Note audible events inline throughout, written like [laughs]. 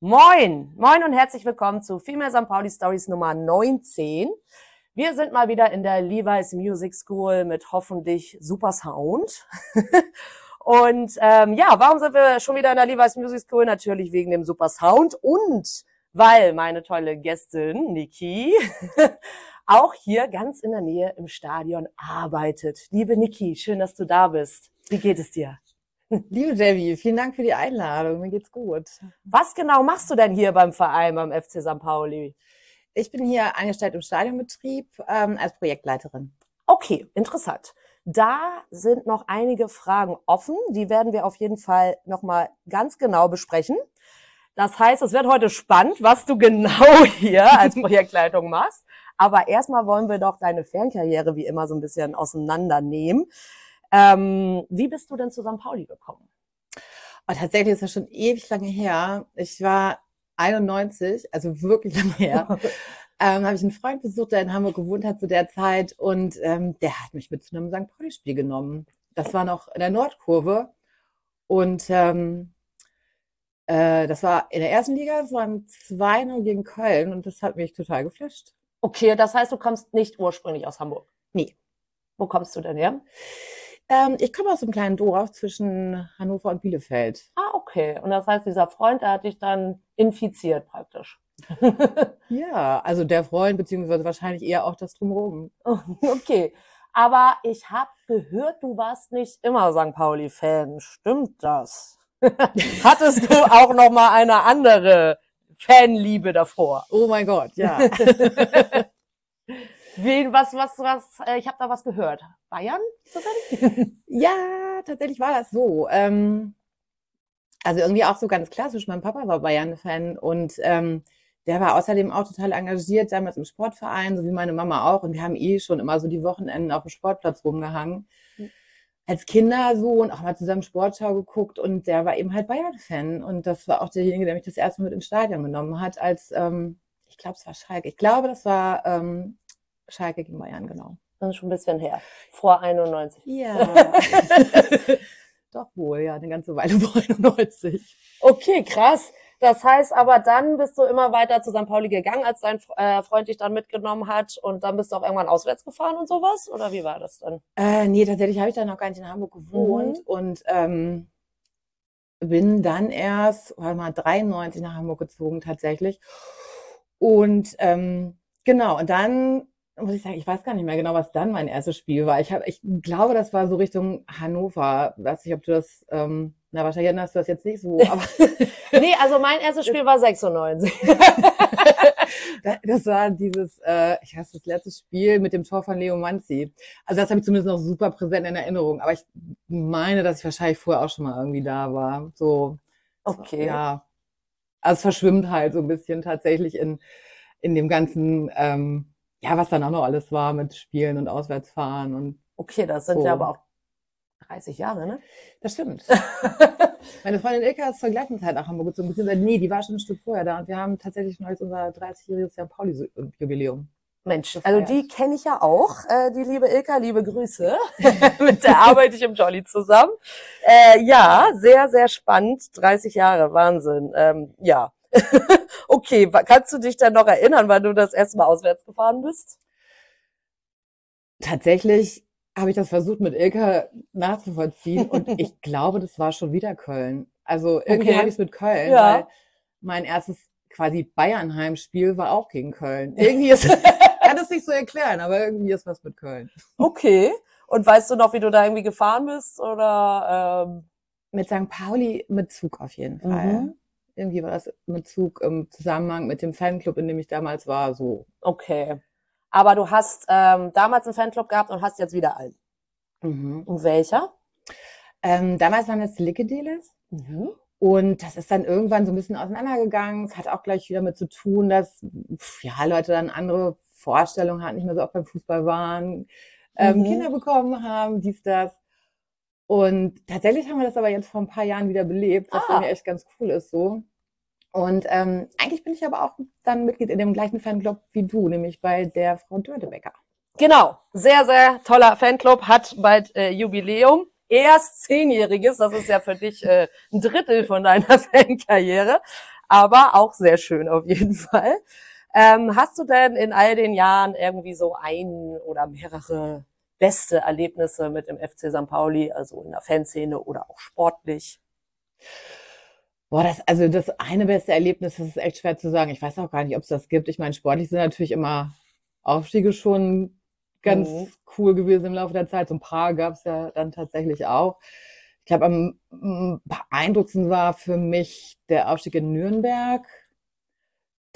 Moin, moin und herzlich willkommen zu Female St. Pauli Stories Nummer 19. Wir sind mal wieder in der Levi's Music School mit hoffentlich super Sound. [laughs] und ähm, ja, warum sind wir schon wieder in der Levi's Music School? Natürlich wegen dem super Sound und weil meine tolle Gästin Niki [laughs] auch hier ganz in der Nähe im Stadion arbeitet. Liebe Niki, schön, dass du da bist. Wie geht es dir? [laughs] Liebe Debbie, vielen Dank für die Einladung. Mir geht's gut. Was genau machst du denn hier beim Verein, beim FC St. Pauli? Ich bin hier angestellt im Stadionbetrieb ähm, als Projektleiterin. Okay, interessant. Da sind noch einige Fragen offen. Die werden wir auf jeden Fall nochmal ganz genau besprechen. Das heißt, es wird heute spannend, was du [laughs] genau hier als [laughs] Projektleitung machst. Aber erstmal wollen wir doch deine Fernkarriere wie immer so ein bisschen auseinandernehmen. Ähm, wie bist du denn zu St. Pauli gekommen? Oh, tatsächlich ist das schon ewig lange her. Ich war 91, also wirklich [laughs] lange her. ähm, habe ich einen Freund besucht, der in Hamburg gewohnt hat zu der Zeit und ähm, der hat mich mit zu einem St. Pauli-Spiel genommen. Das war noch in der Nordkurve und ähm, äh, das war in der ersten Liga, das war ein 2-0 gegen Köln und das hat mich total geflasht. Okay, das heißt, du kommst nicht ursprünglich aus Hamburg? Nee. Wo kommst du denn her? Ähm, ich komme aus einem kleinen Dorf zwischen Hannover und Bielefeld. Ah, okay. Und das heißt, dieser Freund, der hat dich dann infiziert praktisch. [laughs] ja, also der Freund, beziehungsweise wahrscheinlich eher auch das Drumherum. [laughs] okay. Aber ich habe gehört, du warst nicht immer St. Pauli-Fan. Stimmt das? [laughs] Hattest du auch noch mal eine andere Fanliebe davor? Oh mein Gott, ja. Wen, was, was, was, äh, ich habe da was gehört. Bayern? [laughs] ja, tatsächlich war das so. Ähm, also irgendwie auch so ganz klassisch. Mein Papa war Bayern-Fan und ähm, der war außerdem auch total engagiert, damals im Sportverein, so wie meine Mama auch. Und wir haben eh schon immer so die Wochenenden auf dem Sportplatz rumgehangen. Mhm. Als Kinder so und auch mal zusammen Sportschau geguckt und der war eben halt Bayern-Fan. Und das war auch derjenige, der mich das erste Mal mit ins Stadion genommen hat, als, ähm, ich glaube, es war Schalke. Ich glaube, das war ähm, Schalke gegen Bayern, genau. Das ist schon ein bisschen her. Vor 91. Ja. [laughs] Doch wohl, ja, eine ganze Weile vor 91. Okay, krass. Das heißt aber, dann bist du immer weiter zu St. Pauli gegangen, als dein äh, Freund dich dann mitgenommen hat und dann bist du auch irgendwann auswärts gefahren und sowas? Oder wie war das dann? Äh, nee, tatsächlich habe ich dann noch gar nicht in Hamburg gewohnt mhm. und ähm, bin dann erst, warte mal, 93 nach Hamburg gezogen tatsächlich. Und ähm, genau, und dann muss ich sagen, ich weiß gar nicht mehr genau, was dann mein erstes Spiel war. Ich, hab, ich glaube, das war so Richtung Hannover. Weiß nicht, ob du das, ähm, na, wahrscheinlich erinnerst du das jetzt nicht so. [laughs] Aber nee, also mein erstes Spiel war 96. [laughs] das war dieses, äh, ich weiß das letzte Spiel mit dem Tor von Leo Manzi. Also das habe ich zumindest noch super präsent in Erinnerung. Aber ich meine, dass ich wahrscheinlich vorher auch schon mal irgendwie da war. So, okay. Ja. Also es verschwimmt halt so ein bisschen tatsächlich in, in dem ganzen, ähm, ja, was dann auch noch alles war mit Spielen und Auswärtsfahren und. Okay, das sind so. ja aber auch 30 Jahre, ne? Das stimmt. [laughs] Meine Freundin Ilka ist zur gleichen Zeit nach Hamburg gezogen, beziehungsweise nee, die war schon ein Stück vorher da und wir haben tatsächlich schon als unser 30-jähriges Jahr Pauli-Jubiläum. Mensch, also die kenne ich ja auch, äh, die liebe Ilka, liebe Grüße. [laughs] [laughs] Mit der arbeite ich im Jolly zusammen. Äh, ja, sehr, sehr spannend. 30 Jahre, Wahnsinn. Ähm, ja. [laughs] okay, kannst du dich dann noch erinnern, wann du das erste Mal auswärts gefahren bist? Tatsächlich habe ich das versucht mit Ilka nachzuvollziehen und [laughs] ich glaube, das war schon wieder Köln. Also irgendwie okay. habe ich es mit Köln, ja. weil mein erstes quasi Bayern-Heimspiel war auch gegen Köln. [laughs] Irgendwie ist, kann es nicht so erklären, aber irgendwie ist was mit Köln. Okay. Und weißt du noch, wie du da irgendwie gefahren bist oder? Ähm mit St. Pauli mit Zug auf jeden Fall. Mhm. Irgendwie war das mit Zug im Zusammenhang mit dem Fanclub, in dem ich damals war, so. Okay. Aber du hast ähm, damals einen Fanclub gehabt und hast jetzt wieder einen. Mhm. Und welcher? Ähm, damals waren es Lickedeles. Mhm. Und das ist dann irgendwann so ein bisschen auseinandergegangen. Es hat auch gleich wieder mit zu tun, dass ja, Leute dann andere Vorstellungen hatten, nicht mehr so oft beim Fußball waren, ähm, mhm. Kinder bekommen haben, dies, das. Und tatsächlich haben wir das aber jetzt vor ein paar Jahren wieder belebt, was ah. irgendwie echt ganz cool ist so. Und ähm, eigentlich bin ich aber auch dann Mitglied in dem gleichen Fanclub wie du, nämlich bei der Frau Dördebecker. Genau, sehr, sehr toller Fanclub, hat bald äh, Jubiläum. Erst zehnjähriges, das ist ja für dich äh, ein Drittel von deiner [laughs] Fankarriere, aber auch sehr schön auf jeden Fall. Ähm, hast du denn in all den Jahren irgendwie so ein oder mehrere beste Erlebnisse mit dem FC St. Pauli, also in der Fanszene oder auch sportlich? Boah, das, also das eine beste Erlebnis, das ist echt schwer zu sagen. Ich weiß auch gar nicht, ob es das gibt. Ich meine, sportlich sind natürlich immer Aufstiege schon ganz mhm. cool gewesen im Laufe der Zeit. So ein paar gab es ja dann tatsächlich auch. Ich glaube, am beeindruckendsten war für mich der Aufstieg in Nürnberg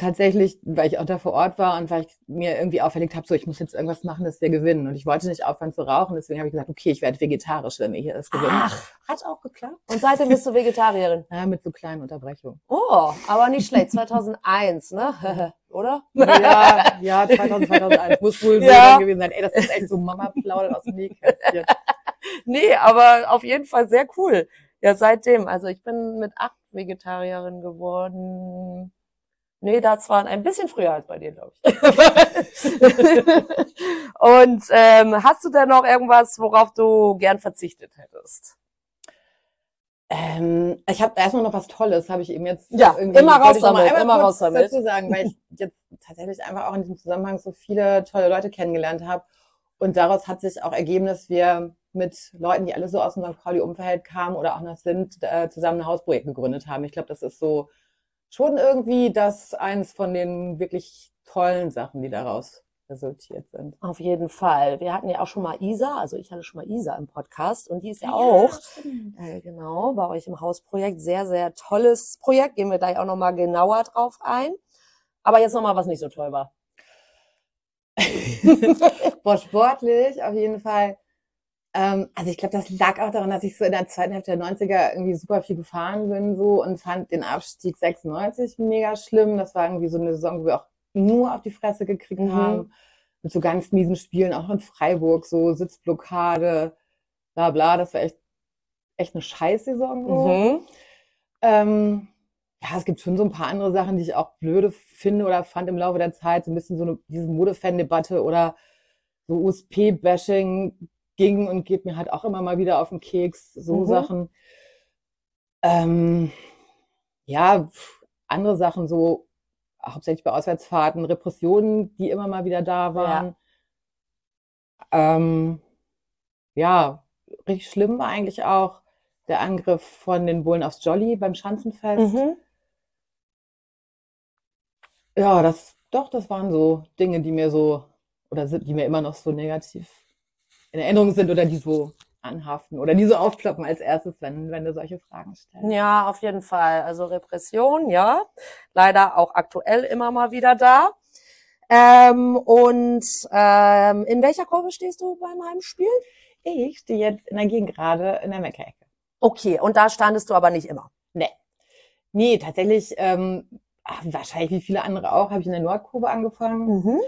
tatsächlich, weil ich auch da vor Ort war und weil ich mir irgendwie auferlegt habe, so ich muss jetzt irgendwas machen, dass wir gewinnen. Und ich wollte nicht aufhören zu rauchen, deswegen habe ich gesagt, okay, ich werde vegetarisch, wenn wir hier das gewinnen. Ach, hat auch geklappt. Und seitdem bist du Vegetarierin? [laughs] Ja, mit so kleinen Unterbrechungen. Oh, aber nicht schlecht. 2001, ne? [laughs] Oder? Ja, [laughs] ja 2000, 2001 muss wohl ja. gewesen sein. Ey, das ist echt so Mama plaudert aus dem Nähkästchen. nee, aber auf jeden Fall sehr cool. Ja, seitdem. Also ich bin mit acht Vegetarierin geworden Nee, das war ein bisschen früher als bei dir, glaube ich. [laughs] und ähm, hast du denn noch irgendwas, worauf du gern verzichtet hättest? Ähm, ich habe erstmal noch was Tolles, habe ich eben jetzt ja immer raus damit, immer raus damit. dazu sagen, weil ich jetzt tatsächlich einfach auch in diesem Zusammenhang so viele tolle Leute kennengelernt habe und daraus hat sich auch ergeben, dass wir mit Leuten, die alle so aus dem St. Pauli-Umfeld kamen oder auch noch sind, äh, zusammen ein Hausprojekt gegründet haben. Ich glaube, das ist so schon irgendwie das eins von den wirklich tollen Sachen, die daraus resultiert sind. Auf jeden Fall. Wir hatten ja auch schon mal Isa, also ich hatte schon mal Isa im Podcast und die ist ja, ja auch äh, genau bei euch im Hausprojekt. Sehr, sehr tolles Projekt. Gehen wir gleich auch nochmal genauer drauf ein. Aber jetzt nochmal, was nicht so toll war. [laughs] Boah, sportlich auf jeden Fall ähm, also ich glaube, das lag auch daran, dass ich so in der zweiten Hälfte der 90er irgendwie super viel gefahren bin so und fand den Abstieg 96 mega schlimm. Das war irgendwie so eine Saison, wo wir auch nur auf die Fresse gekriegt mhm. haben. Mit so ganz miesen Spielen, auch in Freiburg, so Sitzblockade, bla bla. Das war echt, echt eine Scheißsaison. So. Mhm. Ähm, ja, es gibt schon so ein paar andere Sachen, die ich auch blöde finde oder fand im Laufe der Zeit. So ein bisschen so eine, diese Modefan-Debatte oder so USP-Bashing, ging und geht mir halt auch immer mal wieder auf den Keks, so mhm. Sachen. Ähm, ja, andere Sachen, so hauptsächlich bei Auswärtsfahrten, Repressionen, die immer mal wieder da waren. Ja, ähm, ja richtig schlimm war eigentlich auch der Angriff von den Bullen aufs Jolly beim Schanzenfest. Mhm. Ja, das, doch, das waren so Dinge, die mir so, oder sind, die mir immer noch so negativ in Erinnerung sind oder die so anhaften oder die so aufkloppen als erstes, wenn, wenn du solche Fragen stellst. Ja, auf jeden Fall. Also Repression, ja. Leider auch aktuell immer mal wieder da. Ähm, und ähm, in welcher Kurve stehst du beim Heimspiel? Ich stehe jetzt in der Gegend gerade in der Meckerecke. Okay, und da standest du aber nicht immer? Nee. Nee, tatsächlich, ähm, wahrscheinlich wie viele andere auch, habe ich in der Nordkurve angefangen. Mhm.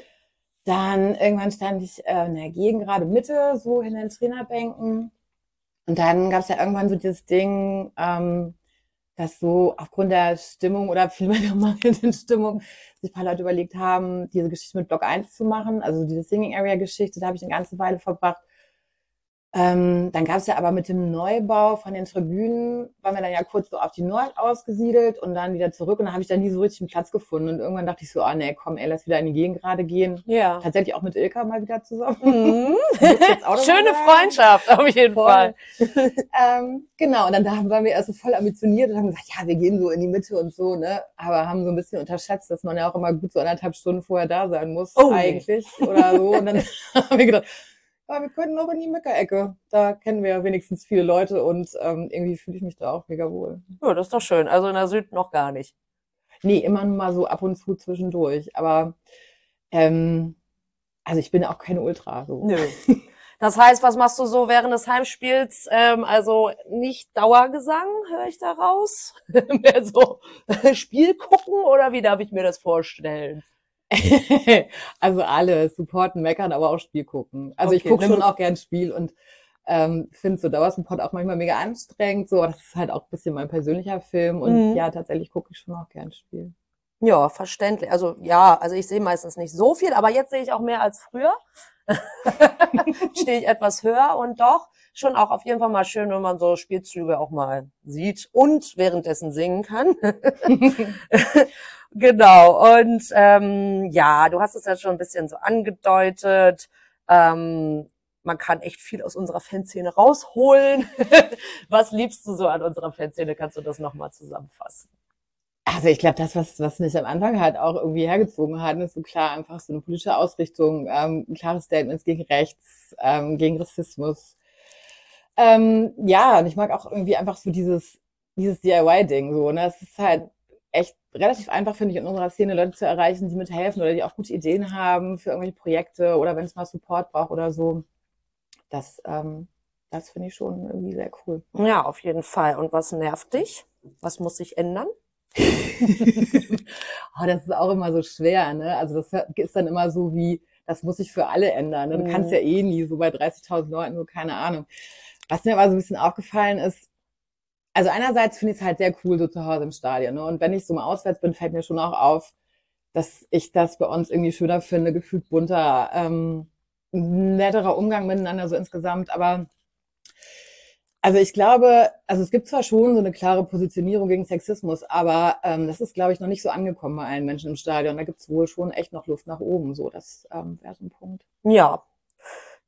Dann irgendwann stand ich äh, in der Gegend, gerade Mitte, so in den Trainerbänken. Und dann gab es ja irgendwann so dieses Ding, ähm, dass so aufgrund der Stimmung oder vielmehr der [laughs] mangelnden Stimmung sich ein paar Leute überlegt haben, diese Geschichte mit Block 1 zu machen, also diese Singing Area Geschichte, da habe ich eine ganze Weile verbracht. Ähm, dann gab es ja aber mit dem Neubau von den Tribünen, waren wir dann ja kurz so auf die Nord ausgesiedelt und dann wieder zurück und dann habe ich dann nie so richtig einen Platz gefunden und irgendwann dachte ich so, ah nee, komm, ey, lass wieder in die Gegend gerade gehen. Ja. Tatsächlich auch mit Ilka mal wieder zusammen. Mhm. [laughs] Schöne. Freundschaft, auf jeden Voll. Fall. [laughs] ähm, genau, und dann da waren wir erst so voll ambitioniert und haben gesagt, ja, wir gehen so in die Mitte und so, ne? Aber haben so ein bisschen unterschätzt, dass man ja auch immer gut so anderthalb Stunden vorher da sein muss, Oh, nee. eigentlich. Oder so. Und dann [laughs] haben wir gedacht, ja, wir könnten auch in die Meckerecke. Da kennen wir ja wenigstens viele Leute und ähm, irgendwie fühle ich mich da auch mega wohl. Ja, das ist doch schön. Also in der Süd noch gar nicht. Nee, immer nur mal so ab und zu zwischendurch. Aber ähm, also ich bin auch keine Ultra. So. Nö. [laughs] Das heißt, was machst du so während des Heimspiels? Ähm, also nicht Dauergesang, höre ich da raus? [laughs] Mehr so [laughs] Spiel gucken oder wie darf ich mir das vorstellen? [laughs] also alle supporten, meckern, aber auch Spiel gucken. Also ich Okay, gucke nimm- schon auch gern Spiel und ähm, finde so Dauersupport auch manchmal mega anstrengend. So, das ist halt auch ein bisschen mein persönlicher Film und Mhm. ja, tatsächlich gucke ich schon auch gern Spiel. Ja, verständlich. Also ja, also ich sehe meistens nicht so viel, aber jetzt sehe ich auch mehr als früher. [laughs] Stehe ich etwas höher und doch schon auch auf jeden Fall mal schön, wenn man so Spielzüge auch mal sieht und währenddessen singen kann. [laughs] genau. Und ähm, ja, du hast es ja schon ein bisschen so angedeutet. Ähm, man kann echt viel aus unserer Fanszene rausholen. [laughs] Was liebst du so an unserer Fanszene? Kannst du das nochmal zusammenfassen? Also ich glaube, das, was, was mich am Anfang halt auch irgendwie hergezogen hat, ist so klar einfach so eine politische Ausrichtung, ähm, klare Statements gegen Rechts, ähm, gegen Rassismus. Ähm, ja, und ich mag auch irgendwie einfach so dieses, dieses DIY-Ding so. Ne? Es ist halt echt relativ einfach, finde ich, in unserer Szene Leute zu erreichen, die mithelfen oder die auch gute Ideen haben für irgendwelche Projekte oder wenn es mal Support braucht oder so. Das, ähm, das finde ich schon irgendwie sehr cool. Ja, auf jeden Fall. Und was nervt dich? Was muss sich ändern? Oh, [laughs] das ist auch immer so schwer, ne? Also das ist dann immer so wie, das muss sich für alle ändern. Ne? Du Mhm. kannst ja eh nie so bei 30.000 Leuten, so keine Ahnung. Was mir aber so ein bisschen aufgefallen ist, also einerseits finde ich es halt sehr cool, so zu Hause im Stadion. Ne? Und wenn ich so mal auswärts bin, fällt mir schon auch auf, dass ich das bei uns irgendwie schöner finde, gefühlt bunter, ähm, netterer Umgang miteinander so insgesamt. Aber also ich glaube, also es gibt zwar schon so eine klare Positionierung gegen Sexismus, aber ähm, das ist, glaube ich, noch nicht so angekommen bei allen Menschen im Stadion. Da gibt es wohl schon echt noch Luft nach oben. So, das ähm, wäre so ein Punkt. Ja,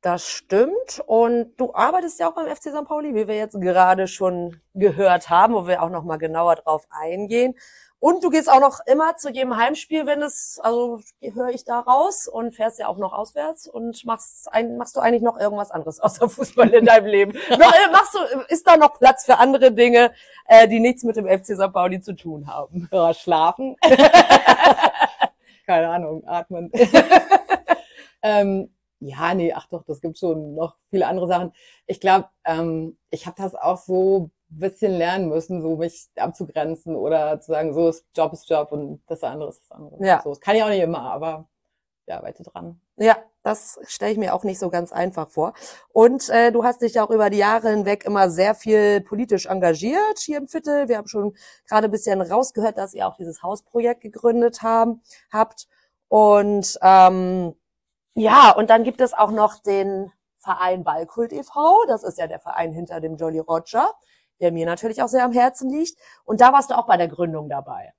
das stimmt. Und du arbeitest ja auch beim FC St. Pauli, wie wir jetzt gerade schon gehört haben, wo wir auch noch mal genauer drauf eingehen. Und du gehst auch noch immer zu jedem Heimspiel, wenn es, also höre ich da raus und fährst ja auch noch auswärts und machst ein, machst du eigentlich noch irgendwas anderes außer Fußball in deinem Leben? [laughs] noch, äh, machst du, ist da noch Platz für andere Dinge, äh, die nichts mit dem FC St. Pauli zu tun haben? Ja, schlafen. [laughs] Keine Ahnung, atmen. [laughs] ähm, ja, nee, ach doch, das gibt schon noch viele andere Sachen. Ich glaube, ähm, ich habe das auch so ein bisschen lernen müssen, so mich abzugrenzen oder zu sagen, so ist Job ist Job und das andere ist das andere. Ja. So, das kann ich auch nicht immer, aber ja, weiter dran. Ja, das stelle ich mir auch nicht so ganz einfach vor. Und äh, du hast dich auch über die Jahre hinweg immer sehr viel politisch engagiert hier im Viertel. Wir haben schon gerade ein bisschen rausgehört, dass ihr auch dieses Hausprojekt gegründet haben, habt. Und ähm, ja, und dann gibt es auch noch den Verein Ballkult e.V. Das ist ja der Verein hinter dem Jolly Roger, der mir natürlich auch sehr am Herzen liegt. Und da warst du auch bei der Gründung dabei.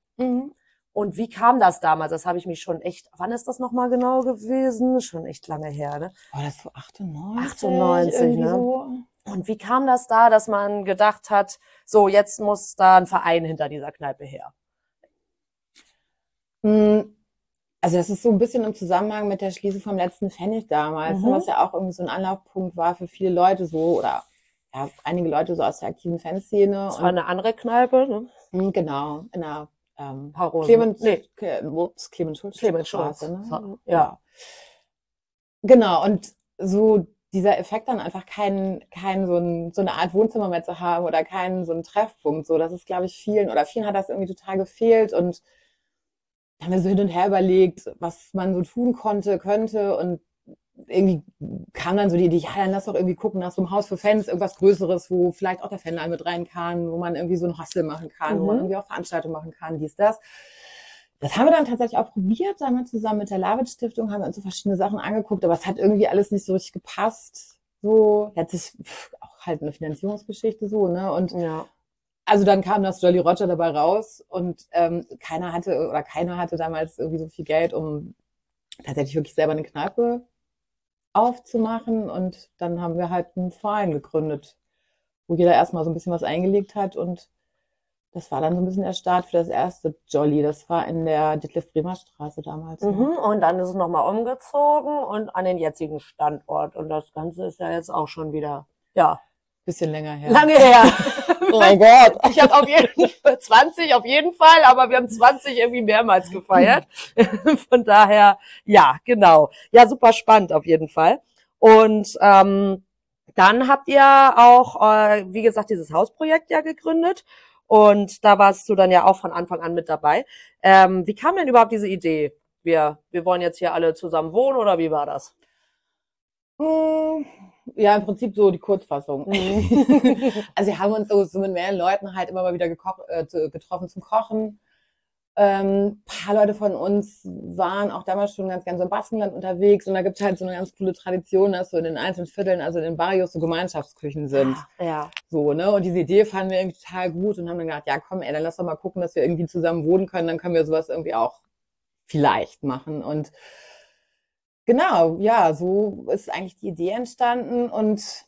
Und wie kam das damals? Das habe ich mich schon echt, wann ist das nochmal genau gewesen? Schon echt lange her, ne? Oh, das so 98. 98, irgendwie ne? So. Und wie kam das da, dass man gedacht hat, so, jetzt muss da ein Verein hinter dieser Kneipe her? Hm, Also das ist so ein bisschen im Zusammenhang mit der Schließung vom letzten Pfennig damals, Mhm. was ja auch irgendwie so ein Anlaufpunkt war für viele Leute so oder ja, einige Leute so aus der aktiven Fanszene. Das war eine andere Kneipe, ne? und, genau, in der ähm. Clemens, Nee. Ups, Clemens Schulz Clemens Schulz. Ne? So, ja. Genau, und so dieser Effekt dann einfach kein, kein so, ein, so eine Art Wohnzimmer mehr zu haben oder keinen so einen Treffpunkt, so das ist glaube ich vielen oder vielen hat das irgendwie total gefehlt und haben wir so hin und her überlegt, was man so tun konnte, könnte und irgendwie kam dann so die Idee, ja, dann lass doch irgendwie gucken nach so einem Haus für Fans, irgendwas Größeres, wo vielleicht auch der Fan mit rein kann, wo man irgendwie so ein Hostel machen kann, mhm. wo man mhm. irgendwie auch Veranstaltungen machen kann, dies, das. Das haben wir dann tatsächlich auch probiert, damals zusammen mit der Lavitz Stiftung, haben wir uns so verschiedene Sachen angeguckt, aber es hat irgendwie alles nicht so richtig gepasst. So, jetzt ist auch halt eine Finanzierungsgeschichte so, ne? Und ja. Also dann kam das Jolly Roger dabei raus und ähm, keiner hatte oder keiner hatte damals irgendwie so viel Geld, um tatsächlich wirklich selber eine Kneipe aufzumachen. Und dann haben wir halt einen Verein gegründet, wo jeder erstmal so ein bisschen was eingelegt hat und das war dann so ein bisschen der Start für das erste Jolly. Das war in der Detlef-Bremer Straße damals. Ne? Mhm, und dann ist es nochmal umgezogen und an den jetzigen Standort. Und das Ganze ist ja jetzt auch schon wieder, ja. Bisschen länger her. Lange her. [laughs] oh mein Gott. [laughs] Ich habe auf jeden Fall 20 auf jeden Fall, aber wir haben 20 irgendwie mehrmals gefeiert. [laughs] Von daher, ja, genau. Ja, super spannend auf jeden Fall. Und ähm, dann habt ihr auch, äh, wie gesagt, dieses Hausprojekt ja gegründet. Und da warst du dann ja auch von Anfang an mit dabei. Ähm, wie kam denn überhaupt diese Idee? Wir, wir wollen jetzt hier alle zusammen wohnen oder wie war das? Hm, ja, im Prinzip so die Kurzfassung. Mhm. [laughs] also wir haben uns so, so mit mehreren Leuten halt immer mal wieder äh, getroffen zum Kochen. Ähm, paar Leute von uns waren auch damals schon ganz gerne so im Baskenland unterwegs und da gibt es halt so eine ganz coole Tradition, dass so in den einzelnen Vierteln, also in den Barrios, so Gemeinschaftsküchen sind. Ah, ja. So, ne? Und diese Idee fanden wir irgendwie total gut und haben dann gedacht, ja komm, ey, dann lass doch mal gucken, dass wir irgendwie zusammen wohnen können, dann können wir sowas irgendwie auch vielleicht machen. Und genau, ja, so ist eigentlich die Idee entstanden und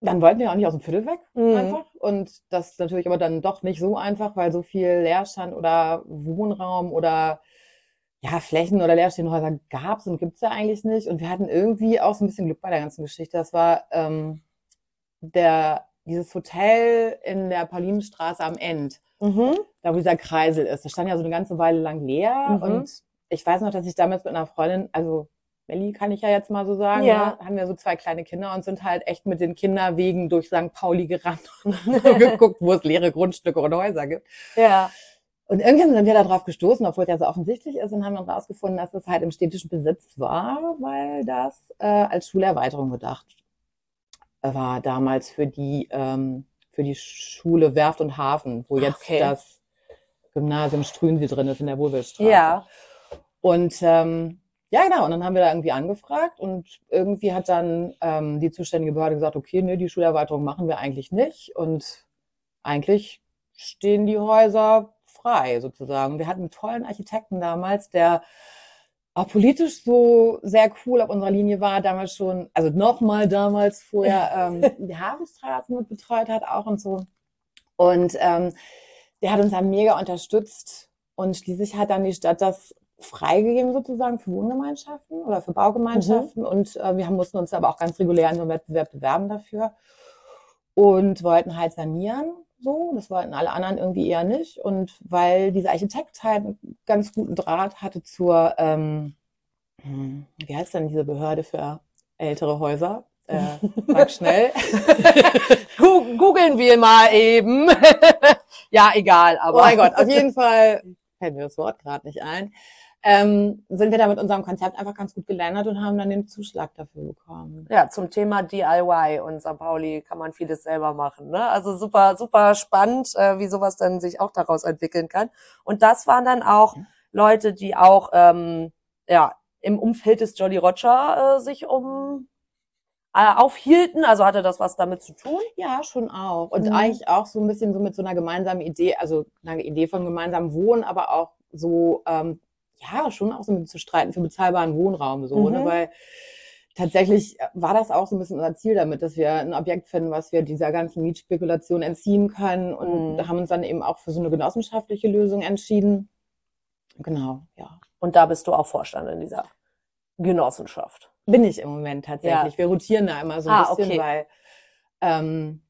dann wollten wir auch nicht aus dem Viertel weg, mhm. einfach. Und das ist natürlich aber dann doch nicht so einfach, weil so viel Leerstand oder Wohnraum oder ja, Flächen oder leerstehende Häuser gab es und gibt es ja eigentlich nicht. Und wir hatten irgendwie auch so ein bisschen Glück bei der ganzen Geschichte. Das war ähm, der, dieses Hotel in der Paulinenstraße am End, mhm. da wo dieser Kreisel ist. Das stand ja so eine ganze Weile lang leer. Mhm. Und ich weiß noch, dass ich damals mit einer Freundin, also Melli kann ich ja jetzt mal so sagen, ja. ne? haben wir so zwei kleine Kinder und sind halt echt mit den Kinderwegen durch St. Pauli gerannt [laughs] und [laughs] geguckt, wo es leere Grundstücke und Häuser gibt. Ja. Und irgendwann sind wir da drauf gestoßen, obwohl es ja so offensichtlich ist, und haben dann rausgefunden, dass es halt im städtischen Besitz war, weil das äh, als Schulerweiterung gedacht war damals für die ähm, für die Schule Werft und Hafen, wo jetzt okay. das Gymnasium Strünsee drin ist in der Wohlwillstraße. Ja. Und ähm, ja, genau. Und dann haben wir da irgendwie angefragt und irgendwie hat dann ähm, die zuständige Behörde gesagt, okay, nee, die Schulerweiterung machen wir eigentlich nicht. Und eigentlich stehen die Häuser frei sozusagen. Wir hatten einen tollen Architekten damals, der auch politisch so sehr cool auf unserer Linie war, damals schon, also nochmal damals vorher [laughs] ähm, die Hafenstraße mit betreut hat auch und so. Und ähm, der hat uns dann mega unterstützt und schließlich hat dann die Stadt das freigegeben sozusagen für Wohngemeinschaften oder für Baugemeinschaften. Mhm. Und äh, wir haben, mussten uns aber auch ganz regulär in so einem Wettbewerb bewerben dafür und wollten halt sanieren. So, das wollten alle anderen irgendwie eher nicht. Und weil dieser Architekt halt einen ganz guten Draht hatte zur, ähm, hm, wie heißt denn diese Behörde für ältere Häuser? Äh, [laughs] sag schnell. [laughs] Googeln wir mal eben. [laughs] ja, egal, aber. Oh mein Gott, auf jeden Fall fällt mir das Wort gerade nicht ein ähm, sind wir da mit unserem Konzept einfach ganz gut gelernt und haben dann den Zuschlag dafür bekommen. Ja, zum Thema DIY und St. Pauli kann man vieles selber machen. Ne? Also super, super spannend, äh, wie sowas dann sich auch daraus entwickeln kann. Und das waren dann auch Leute, die auch ähm, ja im Umfeld des Jolly Roger äh, sich um äh, aufhielten? Also hatte das was damit zu tun? Ja, schon auch. Und mhm. eigentlich auch so ein bisschen so mit so einer gemeinsamen Idee, also einer Idee von gemeinsamem Wohnen, aber auch so ähm, ja, schon auch so mit zu streiten für bezahlbaren Wohnraum, so, ne? mhm. ne? weil tatsächlich war das auch so ein bisschen unser Ziel damit, dass wir ein Objekt finden, was wir dieser ganzen Mietspekulation entziehen können und mhm. haben uns dann eben auch für so eine genossenschaftliche Lösung entschieden. Genau, ja. Und da bist du auch Vorstand in dieser Genossenschaft. Bin ich im Moment tatsächlich. Ja. Wir rotieren da immer so ein ah, bisschen, okay. weil ähm,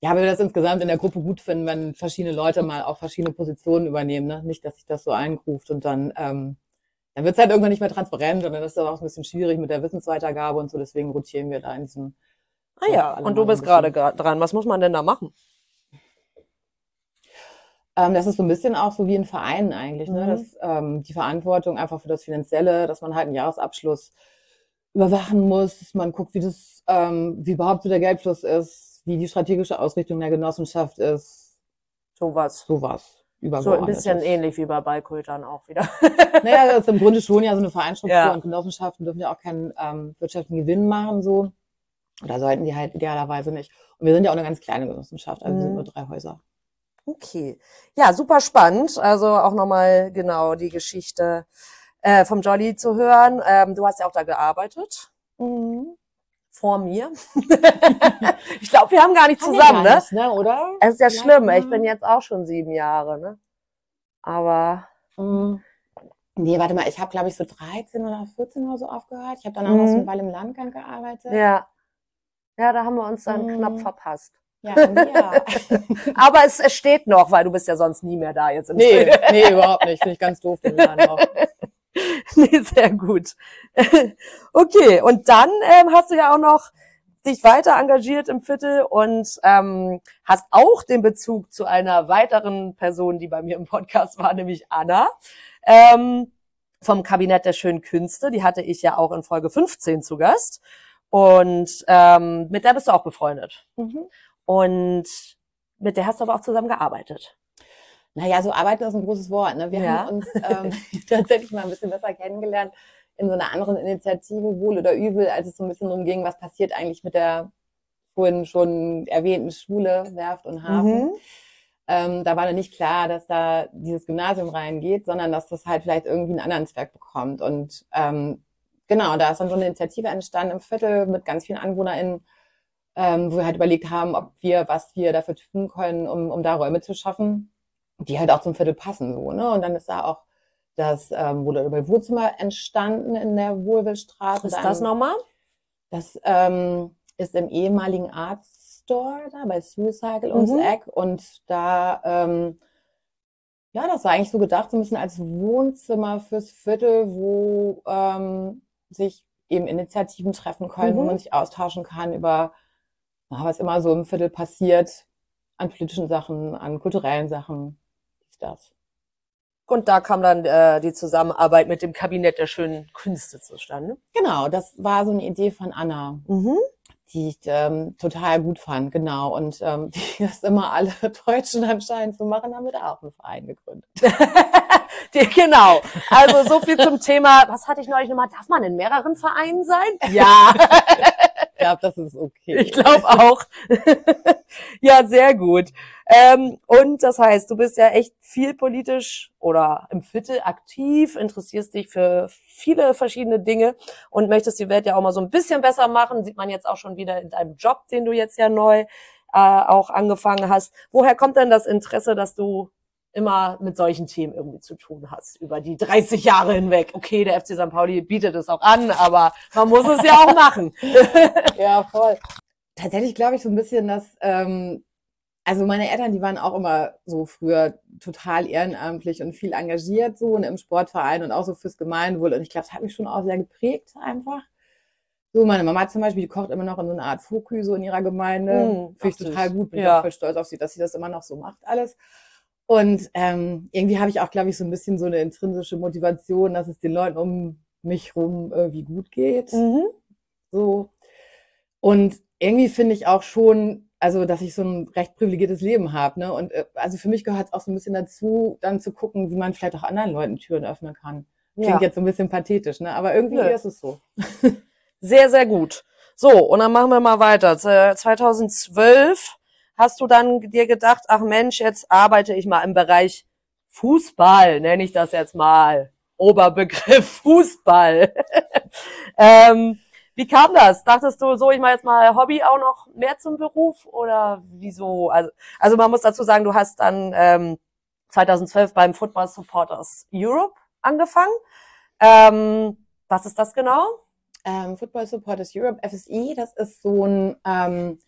ja, aber wir das insgesamt in der Gruppe gut finden, wenn verschiedene Leute mal auch verschiedene Positionen übernehmen. Ne? Nicht, dass sich das so eingruft und dann, ähm, dann wird es halt irgendwann nicht mehr transparent und dann ist das auch ein bisschen schwierig mit der Wissensweitergabe und so. Deswegen rotieren wir da in diesem. Ah ja, und du bist gerade dran. Was muss man denn da machen? Ähm, das ist so ein bisschen auch so wie in Vereinen eigentlich, ne? Mhm. dass ähm, die Verantwortung einfach für das Finanzielle, dass man halt einen Jahresabschluss überwachen muss, dass man guckt, wie das, ähm, wie überhaupt so der Geldfluss ist, wie die strategische Ausrichtung der Genossenschaft ist, Sowas. sowas So ein bisschen ähnlich wie bei Ballkultern auch wieder. [laughs] Naja, das ist im Grunde schon ja so eine Vereinstruktur Ja. und Genossenschaften dürfen ja auch keinen ähm, wirtschaftlichen Gewinn machen, so. Oder sollten die halt idealerweise nicht. Und wir sind ja auch eine ganz kleine Genossenschaft, also wir sind Mhm. nur drei Häuser. Okay. Ja, super spannend. Also auch nochmal genau die Geschichte äh, vom Jolly zu hören. Ähm, du hast ja auch da gearbeitet. Vor mir. [laughs] ich glaube, wir haben gar nicht zusammen, gar ne? nicht, ne? Oder? Es ist ja Vielleicht schlimm. mal. Ich bin jetzt auch schon sieben Jahre, ne? Aber Mhm. Nee, warte mal, ich habe, glaube ich, so 13 oder 14 oder so aufgehört. Ich habe danach Mhm. noch so eine Weile im Landgang gearbeitet. ja. Ja, da haben wir uns dann Mhm. knapp verpasst. Ja, ja. [laughs] Aber es, es steht noch, weil du bist ja sonst nie mehr da jetzt im nee, Film. nee, überhaupt nicht. Finde ich ganz doof, den Laden auch. [laughs] [laughs] Nee, sehr gut. [laughs] Okay, und dann ähm, hast du ja auch noch dich weiter engagiert im Viertel und ähm, hast auch den Bezug zu einer weiteren Person, die bei mir im Podcast war, nämlich Anna ähm, vom Kabinett der schönen Künste. Die hatte ich ja auch in Folge 15 zu Gast. Und ähm, mit der bist du auch befreundet. Mhm. Und mit der hast du aber auch zusammen gearbeitet. Naja, so arbeiten ist ein großes Wort. Ne? Wir Ja. haben uns ähm, [laughs] tatsächlich mal ein bisschen besser kennengelernt in so einer anderen Initiative, wohl oder übel, als es so ein bisschen darum ging, was passiert eigentlich mit der vorhin schon erwähnten Schule, Werft und Hafen. Mhm. Ähm, da war dann nicht klar, dass da dieses Gymnasium reingeht, sondern dass das halt vielleicht irgendwie einen anderen Zweck bekommt. Und ähm, genau, da ist dann so eine Initiative entstanden im Viertel mit ganz vielen AnwohnerInnen, ähm, wo wir halt überlegt haben, ob wir, was wir dafür tun können, um, um da Räume zu schaffen, die halt auch zum Viertel passen. So, ne? Und dann ist da auch das ähm, Wohl- oder Wohnzimmer entstanden in der Wohlwillstraße. Ist das nochmal? das ähm, ist im ehemaligen Art Store da bei Suicycle ums Mhm. Eck und da ähm, ja, das war eigentlich so gedacht, so ein bisschen als Wohnzimmer fürs Viertel, wo ähm, sich eben Initiativen treffen können, wo Mhm. man sich austauschen kann über, was immer so im Viertel passiert, an politischen Sachen, an kulturellen Sachen, das. Und da kam dann äh, die Zusammenarbeit mit dem Kabinett der schönen Künste zustande. Genau, das war so eine Idee von Anna. Mhm. die ich ähm, total gut fand, genau. Und ähm, [laughs] die das immer alle Deutschen anscheinend so machen, haben wir da auch einen Verein gegründet. [laughs] die, genau. Also so viel zum Thema. Was hatte ich neulich nochmal? Darf man in mehreren Vereinen sein? Ja, [laughs] [laughs] Ich glaube, das ist okay. ich glaube auch. [laughs] ja, sehr gut. Ähm, und das heißt, du bist ja echt viel politisch oder im Viertel aktiv, interessierst dich für viele verschiedene Dinge und möchtest die Welt ja auch mal so ein bisschen besser machen. Sieht man jetzt auch schon wieder in deinem Job, den du jetzt ja neu äh, auch angefangen hast. Woher kommt denn das Interesse, dass du immer mit solchen Themen irgendwie zu tun hast, über die 30 Jahre hinweg. Okay, der FC St. Pauli bietet es auch an, aber man muss es ja auch machen. [laughs] Ja, voll. Tatsächlich glaube ich so ein bisschen, dass, ähm, also meine Eltern, die waren auch immer so früher total ehrenamtlich und viel engagiert so und im Sportverein und auch so fürs Gemeinwohl. Und ich glaube, das hat mich schon auch sehr geprägt einfach. So, meine Mama zum Beispiel, die kocht immer noch in so einer Art Fokü so in ihrer Gemeinde. Mm, Finde ich total gut, bin ich Ja. auch voll stolz auf sie, dass sie das immer noch so macht alles. Und ähm, irgendwie habe ich auch, glaube ich, so ein bisschen so eine intrinsische Motivation, dass es den Leuten um mich rum irgendwie gut geht. Mhm. So. Und irgendwie finde ich auch schon, also, dass ich so ein recht privilegiertes Leben habe, ne? Und äh, also für mich gehört es auch so ein bisschen dazu, dann zu gucken, wie man vielleicht auch anderen Leuten Türen öffnen kann. Klingt Ja. jetzt so ein bisschen pathetisch, ne? Aber irgendwie Nö. ist es so. [laughs] Sehr, sehr gut. So, und dann machen wir mal weiter. Z- 2012 hast du dann dir gedacht, ach Mensch, jetzt arbeite ich mal im Bereich Fußball, nenne ich das jetzt mal. Oberbegriff [laughs] Fußball. [laughs] ähm, wie kam das? Dachtest du so, ich mache jetzt mal Hobby auch noch mehr zum Beruf oder wieso? Also, also man muss dazu sagen, du hast dann ähm, 2012 beim Football Supporters Europe angefangen. Ähm, was ist das genau? Ähm, Football Supporters Europe, FSI, das ist so ein, ähm,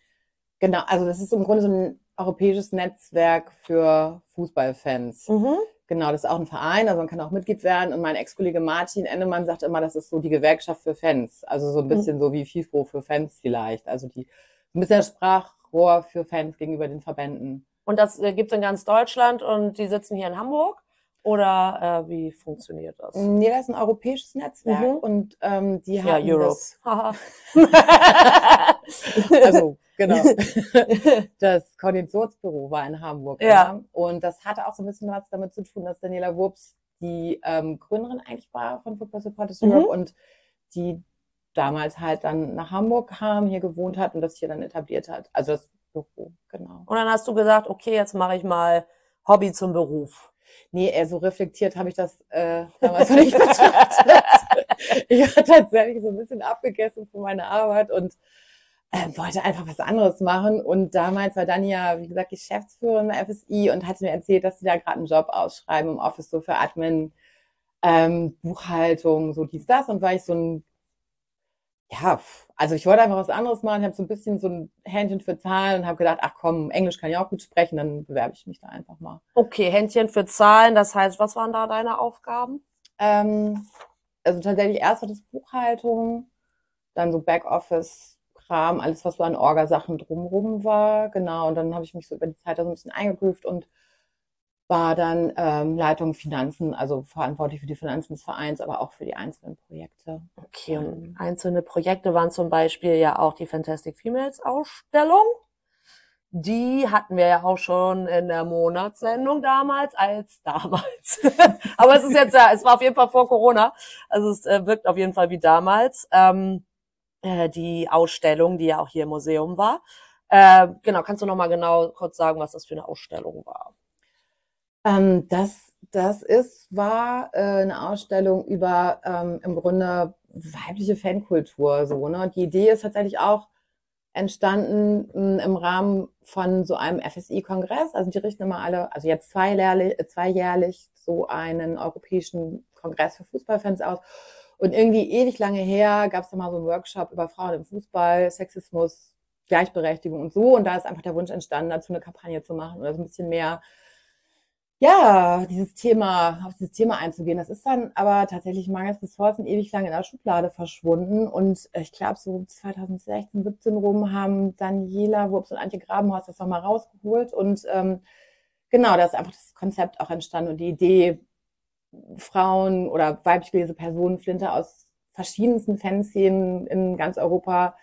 genau, also das ist im Grunde so ein europäisches Netzwerk für Fußballfans. Mhm. Genau, das ist auch ein Verein, also man kann auch Mitglied werden. Und mein Ex-Kollege Martin Ennemann sagt immer, das ist so die Gewerkschaft für Fans. Also so ein bisschen so wie FIFO für Fans vielleicht. Also die ein bisschen Sprachrohr für Fans gegenüber den Verbänden. Und das äh, gibt es in ganz Deutschland und die sitzen hier in Hamburg? Oder äh, wie funktioniert das? Nee, das ist ein europäisches Netzwerk Mhm. und ähm, die Ja, haben Europe. das, [laughs] also genau, [laughs] das Koordinationsbüro war in Hamburg. Ja. Und das hatte auch so ein bisschen was damit zu tun, dass Daniela Wurps die ähm, Gründerin eigentlich war von Football Supporters Mhm. Europe und die damals halt dann nach Hamburg kam, hier gewohnt hat und das hier dann etabliert hat. Also das Büro, genau. Und dann hast du gesagt, okay, jetzt mache ich mal Hobby zum Beruf. Nee, eher so reflektiert habe ich das äh, damals noch nicht betrachtet. [laughs] ich war tatsächlich so ein bisschen abgegessen von meiner Arbeit und ähm, wollte einfach was anderes machen. Und damals war dann ja, wie gesagt, Geschäftsführerin der FSI und hatte mir erzählt, dass sie da gerade einen Job ausschreiben im Office, so für Admin, ähm, Buchhaltung, so dies, das. Und war ich so ein, ja, also ich wollte einfach was anderes machen. Ich habe so ein bisschen so ein Händchen für Zahlen und habe gedacht, ach komm, Englisch kann ich auch gut sprechen, dann bewerbe ich mich da einfach mal. Okay, Händchen für Zahlen, das heißt, was waren da deine Aufgaben? Ähm, also tatsächlich erst war das Buchhaltung, dann so Backoffice-Kram, alles, was so an Orgasachen drumrum war. Genau, und dann habe ich mich so über die Zeit da so ein bisschen eingegroovt und war dann ähm, Leitung Finanzen, also verantwortlich für die Finanzen des Vereins, aber auch für die einzelnen Projekte. Okay, und einzelne Projekte waren zum Beispiel ja auch die Fantastic Females Ausstellung. Die hatten wir ja auch schon in der Monatssendung damals als [laughs] damals. Aber es ist jetzt ja, es war auf jeden Fall vor Corona. Also es äh, wirkt auf jeden Fall wie damals. Ähm, äh, die Ausstellung, die ja auch hier im Museum war. Äh, genau, kannst du noch mal genau kurz sagen, was das für eine Ausstellung war? Ähm, das, das ist, war äh, eine Ausstellung über ähm, im Grunde weibliche Fankultur. So, ne? Die Idee ist tatsächlich auch entstanden mh, im Rahmen von so einem FSI-Kongress. Also die richten immer alle, also jetzt zweijährlich, zweijährlich so einen europäischen Kongress für Fußballfans aus. Und irgendwie ewig lange her gab es da mal so einen Workshop über Frauen im Fußball, Sexismus, Gleichberechtigung und so. Und da ist einfach der Wunsch entstanden, dazu eine Kampagne zu machen oder so ein bisschen mehr ja, dieses Thema, auf dieses Thema einzugehen. Das ist dann aber tatsächlich mangels Ressourcen ewig lang in der Schublade verschwunden. Und ich glaube, so 2016, 17 rum haben Daniela Wurps und Antje Grabenhaus das nochmal rausgeholt. Und ähm, genau, da ist einfach das Konzept auch entstanden und die Idee, Frauen oder weiblich gelesene Personen, Flinte aus verschiedensten Fanszenen in ganz Europa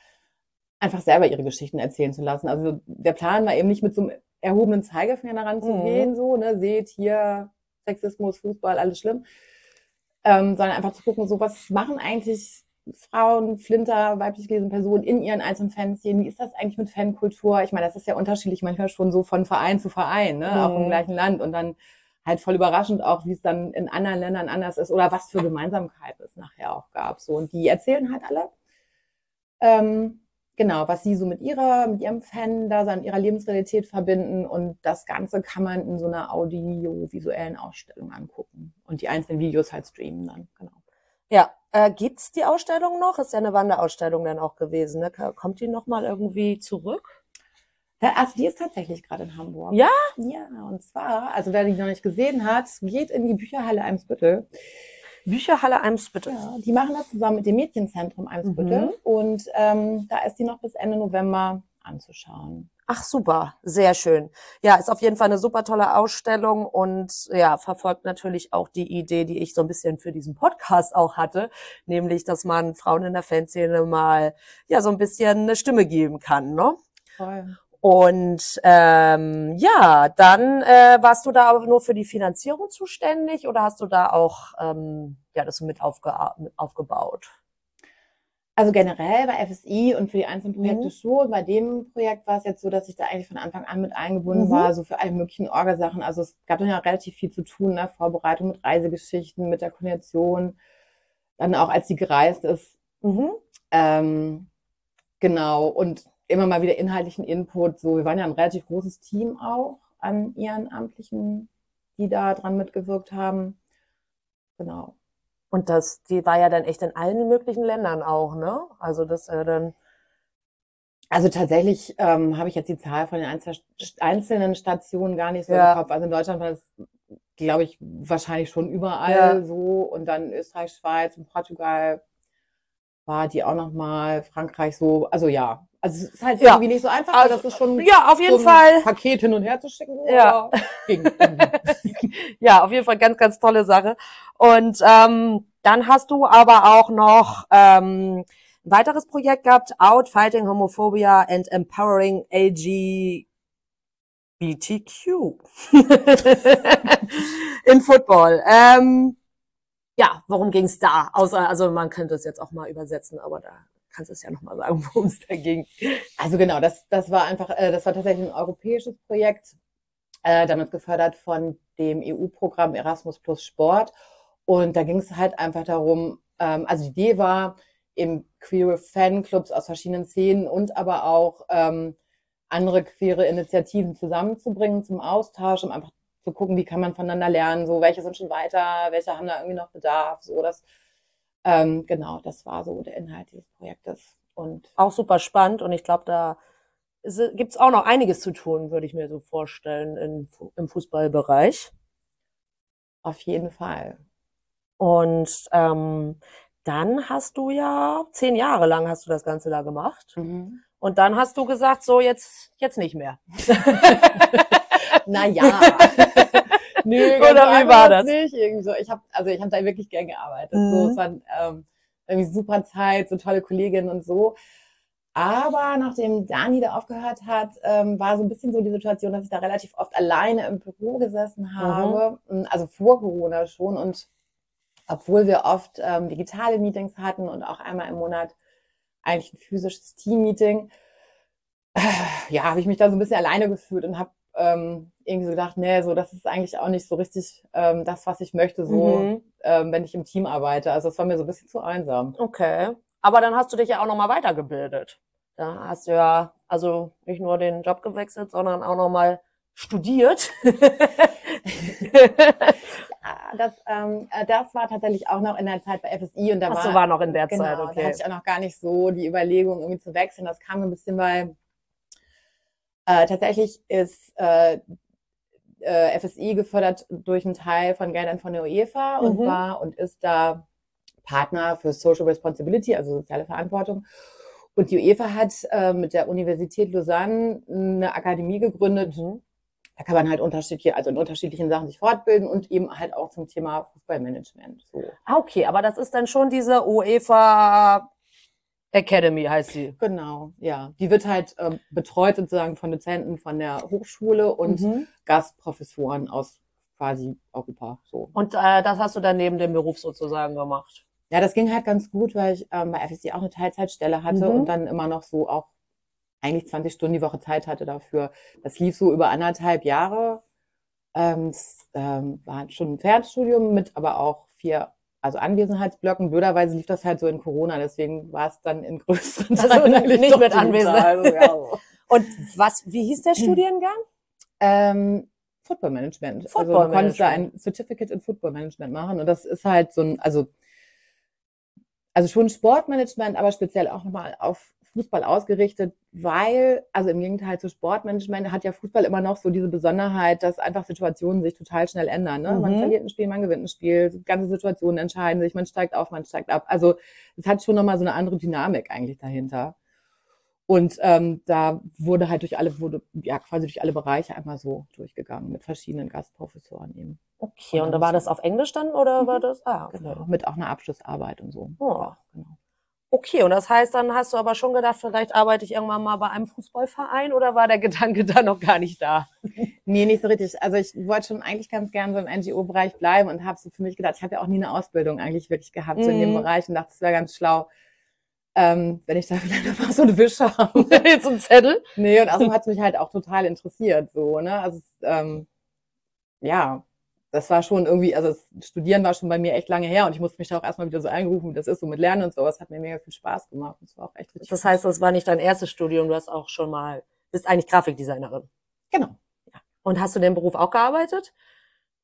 einfach selber ihre Geschichten erzählen zu lassen. Also der Plan war eben nicht mit so einem erhobenen Zeigefinger ranzugehen, so, ne, seht hier Sexismus, Fußball, alles schlimm, ähm, sondern einfach zu gucken, so, was machen eigentlich Frauen, Flinter, weiblich gelesene Personen in ihren einzelnen Fanszenen, wie ist das eigentlich mit Fankultur? Ich meine, das ist ja unterschiedlich, manchmal schon so von Verein zu Verein, ne, auch im Mhm. gleichen Land. Und dann halt voll überraschend auch, wie es dann in anderen Ländern anders ist oder was für Gemeinsamkeiten es nachher auch gab, so, und die erzählen halt alle, ähm, Genau, was sie so mit ihrer, mit ihrem Fan-Dasein, ihrer Lebensrealität verbinden. Und das Ganze kann man in so einer audiovisuellen Ausstellung angucken. Und die einzelnen Videos halt streamen dann, genau. Ja, äh, gibt's die Ausstellung noch? Ist ja eine Wanderausstellung dann auch gewesen. Ne? Kommt die noch mal irgendwie zurück? Ja, Also die ist tatsächlich gerade in Hamburg. Ja? Ja, und zwar, also wer die noch nicht gesehen hat, geht in die Bücherhalle Eimsbüttel. Bücherhalle Eimsbüttel. Ja, die machen das zusammen mit dem Mädchenzentrum Eimsbüttel. Mhm. Und ähm, da ist die noch bis Ende November anzuschauen. Ach super, sehr schön. Ja, ist auf jeden Fall eine super tolle Ausstellung und ja, verfolgt natürlich auch die Idee, die ich so ein bisschen für diesen Podcast auch hatte, nämlich, dass man Frauen in der Fanszene mal ja so ein bisschen eine Stimme geben kann, ne? Toll. Und ähm, ja, dann äh, warst du da aber nur für die Finanzierung zuständig oder hast du da auch ähm, ja das mit, aufge mit aufgebaut? Also generell bei FSI und für die einzelnen Projekte Mhm. schon. Bei dem Projekt war es jetzt so, dass ich da eigentlich von Anfang an mit eingebunden Mhm. war, so für alle möglichen Orgasachen. Also es gab dann ja relativ viel zu tun, ne? Vorbereitung mit Reisegeschichten, mit der Koordination. Dann auch, als sie gereist ist. Mhm. Ähm, genau. Und immer mal wieder inhaltlichen Input. So, wir waren ja ein relativ großes Team auch an Ehrenamtlichen, die da dran mitgewirkt haben. Genau. Und das, die war ja dann echt in allen möglichen Ländern auch, ne? Also das äh, dann Also tatsächlich ähm, habe ich jetzt die Zahl von den einzel einzelnen Stationen gar nicht so Ja. im Kopf. Also in Deutschland war es, glaube ich, wahrscheinlich schon überall Ja. so. Und dann Österreich, Schweiz und Portugal war die auch nochmal, Frankreich so. Also ja, Also es ist halt Ja. irgendwie nicht so einfach, Also, aber das ist schon Ja, auf jeden so ein Fall. Paket hin und her zu schicken. Ja. [laughs] Ja, auf jeden Fall ganz, ganz tolle Sache. Und ähm, dann hast du aber auch noch ähm, ein weiteres Projekt gehabt, Out Fighting Homophobia and Empowering LGBTQ [laughs] in Football. Ähm, ja, worum ging es da? Außer, also man könnte es jetzt auch mal übersetzen, aber da kannst es ja nochmal sagen, [laughs] worum es da ging. Also genau, das, das war einfach, äh, das war tatsächlich ein europäisches Projekt, äh, damit gefördert von dem EU-Programm Erasmus Plus Sport. Und da ging es halt einfach darum, ähm, also die Idee war, eben queere Fanclubs aus verschiedenen Szenen und aber auch ähm, andere queere Initiativen zusammenzubringen zum Austausch, um einfach zu gucken, wie kann man voneinander lernen, so welche sind schon weiter, welche haben da irgendwie noch Bedarf, so das, ähm, genau, das war so der Inhalt dieses Projektes. Und Auch super spannend und ich glaube, da gibt es auch noch einiges zu tun, würde ich mir so vorstellen, in, im Fußballbereich. auf jeden Fall. Und ähm, dann hast du ja zehn Jahre lang hast du das Ganze da gemacht. Mhm. Und dann hast du gesagt, so jetzt, jetzt nicht mehr. [laughs] [laughs] Naja. [laughs] Nö, [laughs] Oder wie war das? Nicht. Irgendwie so. Ich habe also ich habe da wirklich gern gearbeitet. Mhm. So, es war ähm, irgendwie super Zeit, so tolle Kolleginnen und so. Aber nachdem Dani da aufgehört hat, ähm, war so ein bisschen so die Situation, dass ich da relativ oft alleine im Büro gesessen habe. Also vor Corona schon. Und obwohl wir oft ähm, digitale Meetings hatten und auch einmal im Monat eigentlich ein physisches Team-Meeting, äh, ja, habe ich mich da so ein bisschen alleine gefühlt und habe ähm, irgendwie so gedacht, nee, so das ist eigentlich auch nicht so richtig ähm, das, was ich möchte, so Mhm. ähm, wenn ich im Team arbeite. Also es war mir so ein bisschen zu einsam. Okay. Aber dann hast du dich ja auch nochmal weitergebildet. Da hast du ja also nicht nur den Job gewechselt, sondern auch nochmal studiert. [laughs] Das, ähm, äh, das war tatsächlich auch noch in der Zeit bei FSI und da Ach war, so, war noch in der genau, Zeit, da okay. hatte ich auch noch gar nicht so die Überlegung, irgendwie zu wechseln. Das kam ein bisschen, weil äh, tatsächlich ist äh, äh, FSI gefördert durch einen Teil von Geldern von der UEFA und Mhm. war und ist da Partner für Social Responsibility, also soziale Verantwortung. Und die UEFA hat äh, mit der Universität Lausanne eine Akademie gegründet, Mhm. da kann man halt unterschiedliche, also in unterschiedlichen Sachen sich fortbilden und eben halt auch zum Thema Fußballmanagement. So. Ah, okay, aber das ist dann schon diese UEFA Academy, heißt sie. Genau, ja. Die wird halt ähm, betreut sozusagen von Dozenten von der Hochschule und Mhm. Gastprofessoren aus quasi Europa. So. Und äh, das hast du dann neben dem Beruf sozusagen gemacht. Ja, das ging halt ganz gut, weil ich ähm, bei FSC auch eine Teilzeitstelle hatte Mhm. und dann immer noch so auch eigentlich 20 Stunden die Woche Zeit hatte dafür. Das lief so über anderthalb Jahre. Ähm, es ähm, war schon ein Fernstudium mit aber auch vier, also Anwesenheitsblöcken. Blöderweise lief das halt so in Corona, deswegen war es dann in größeren Also Teilen nicht mit. Anwesenheit. Also, ja. [laughs] Und was, wie hieß der Studiengang? Ähm, Football Management. also Football du konntest da ein Certificate in Football Management machen und das ist halt so ein, also, also schon Sportmanagement, aber speziell auch nochmal auf Fußball ausgerichtet, weil, also im Gegenteil zu Sportmanagement hat ja Fußball immer noch so diese Besonderheit, dass einfach Situationen sich total schnell ändern. Ne? Man Mhm. verliert ein Spiel, man gewinnt ein Spiel, ganze Situationen entscheiden sich, man steigt auf, man steigt ab. Also es hat schon nochmal so eine andere Dynamik eigentlich dahinter. Und ähm, da wurde halt durch alle, wurde ja quasi durch alle Bereiche einmal so durchgegangen mit verschiedenen Gastprofessoren eben. Okay, und da war das auf Englisch dann oder war das? Ah, okay. Genau. Mit auch einer Abschlussarbeit und so. Oh. Ja, genau. Okay, und das heißt, dann hast du aber schon gedacht, vielleicht arbeite ich irgendwann mal bei einem Fußballverein oder war der [laughs] Gedanke da noch gar nicht da? Nee, nicht so richtig. Also ich wollte schon eigentlich ganz gern so im NGO-Bereich bleiben und habe so für mich gedacht, ich habe ja auch nie eine Ausbildung eigentlich wirklich gehabt so in dem Mhm. Bereich und dachte, es wäre ganz schlau, ähm, wenn ich da [laughs] vielleicht mal so eine Wische habe. [laughs] Jetzt ein Zettel? Nee, und außerdem hat es mich halt auch total interessiert, so, ne? Also, ähm, ja, das war schon irgendwie, also das Studieren war schon bei mir echt lange her und ich musste mich da auch erstmal wieder so eingerufen, wie das ist, so mit Lernen und sowas, hat mir mega viel Spaß gemacht. Das war auch echt richtig. Das heißt, das war nicht dein erstes Studium, du hast auch schon mal, bist eigentlich Grafikdesignerin. genau. Und hast du den Beruf auch gearbeitet?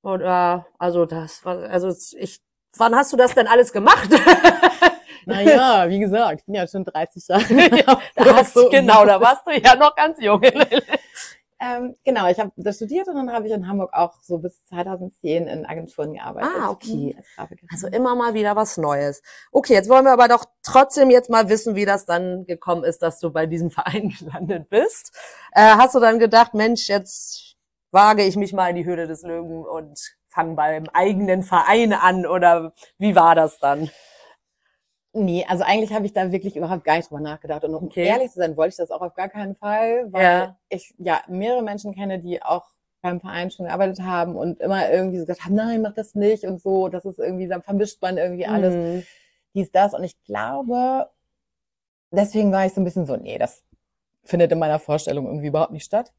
Oder, also das war, also ich, wann hast du das denn alles gemacht? [laughs] Naja, [laughs] wie gesagt, ich bin ja schon 30 Jahre. da [laughs] hast, genau, da warst du ja noch ganz jung. Ähm, genau, ich habe das studiert und dann habe ich in Hamburg auch so bis 2010 in Agenturen gearbeitet. Ah, okay. Also immer mal wieder was Neues. Okay, jetzt wollen wir aber doch trotzdem jetzt mal wissen, wie das dann gekommen ist, dass du bei diesem [laughs] Verein gelandet bist. Äh, hast du dann gedacht, Mensch, jetzt wage ich mich mal in die Höhle des Löwen und fange beim eigenen Verein an oder wie war das dann? Nee, also eigentlich habe ich da wirklich überhaupt gar nicht drüber nachgedacht. Und um okay. ehrlich zu sein, wollte ich das auch auf gar keinen Fall, weil ja. ich ja mehrere Menschen kenne, die auch beim Verein schon gearbeitet haben und immer irgendwie so gesagt haben, nein, mach das nicht und so. Das ist irgendwie, dann vermischt man irgendwie alles, mhm. dies, das. Und ich glaube, deswegen war ich so ein bisschen so, nee, das findet in meiner Vorstellung irgendwie überhaupt nicht statt.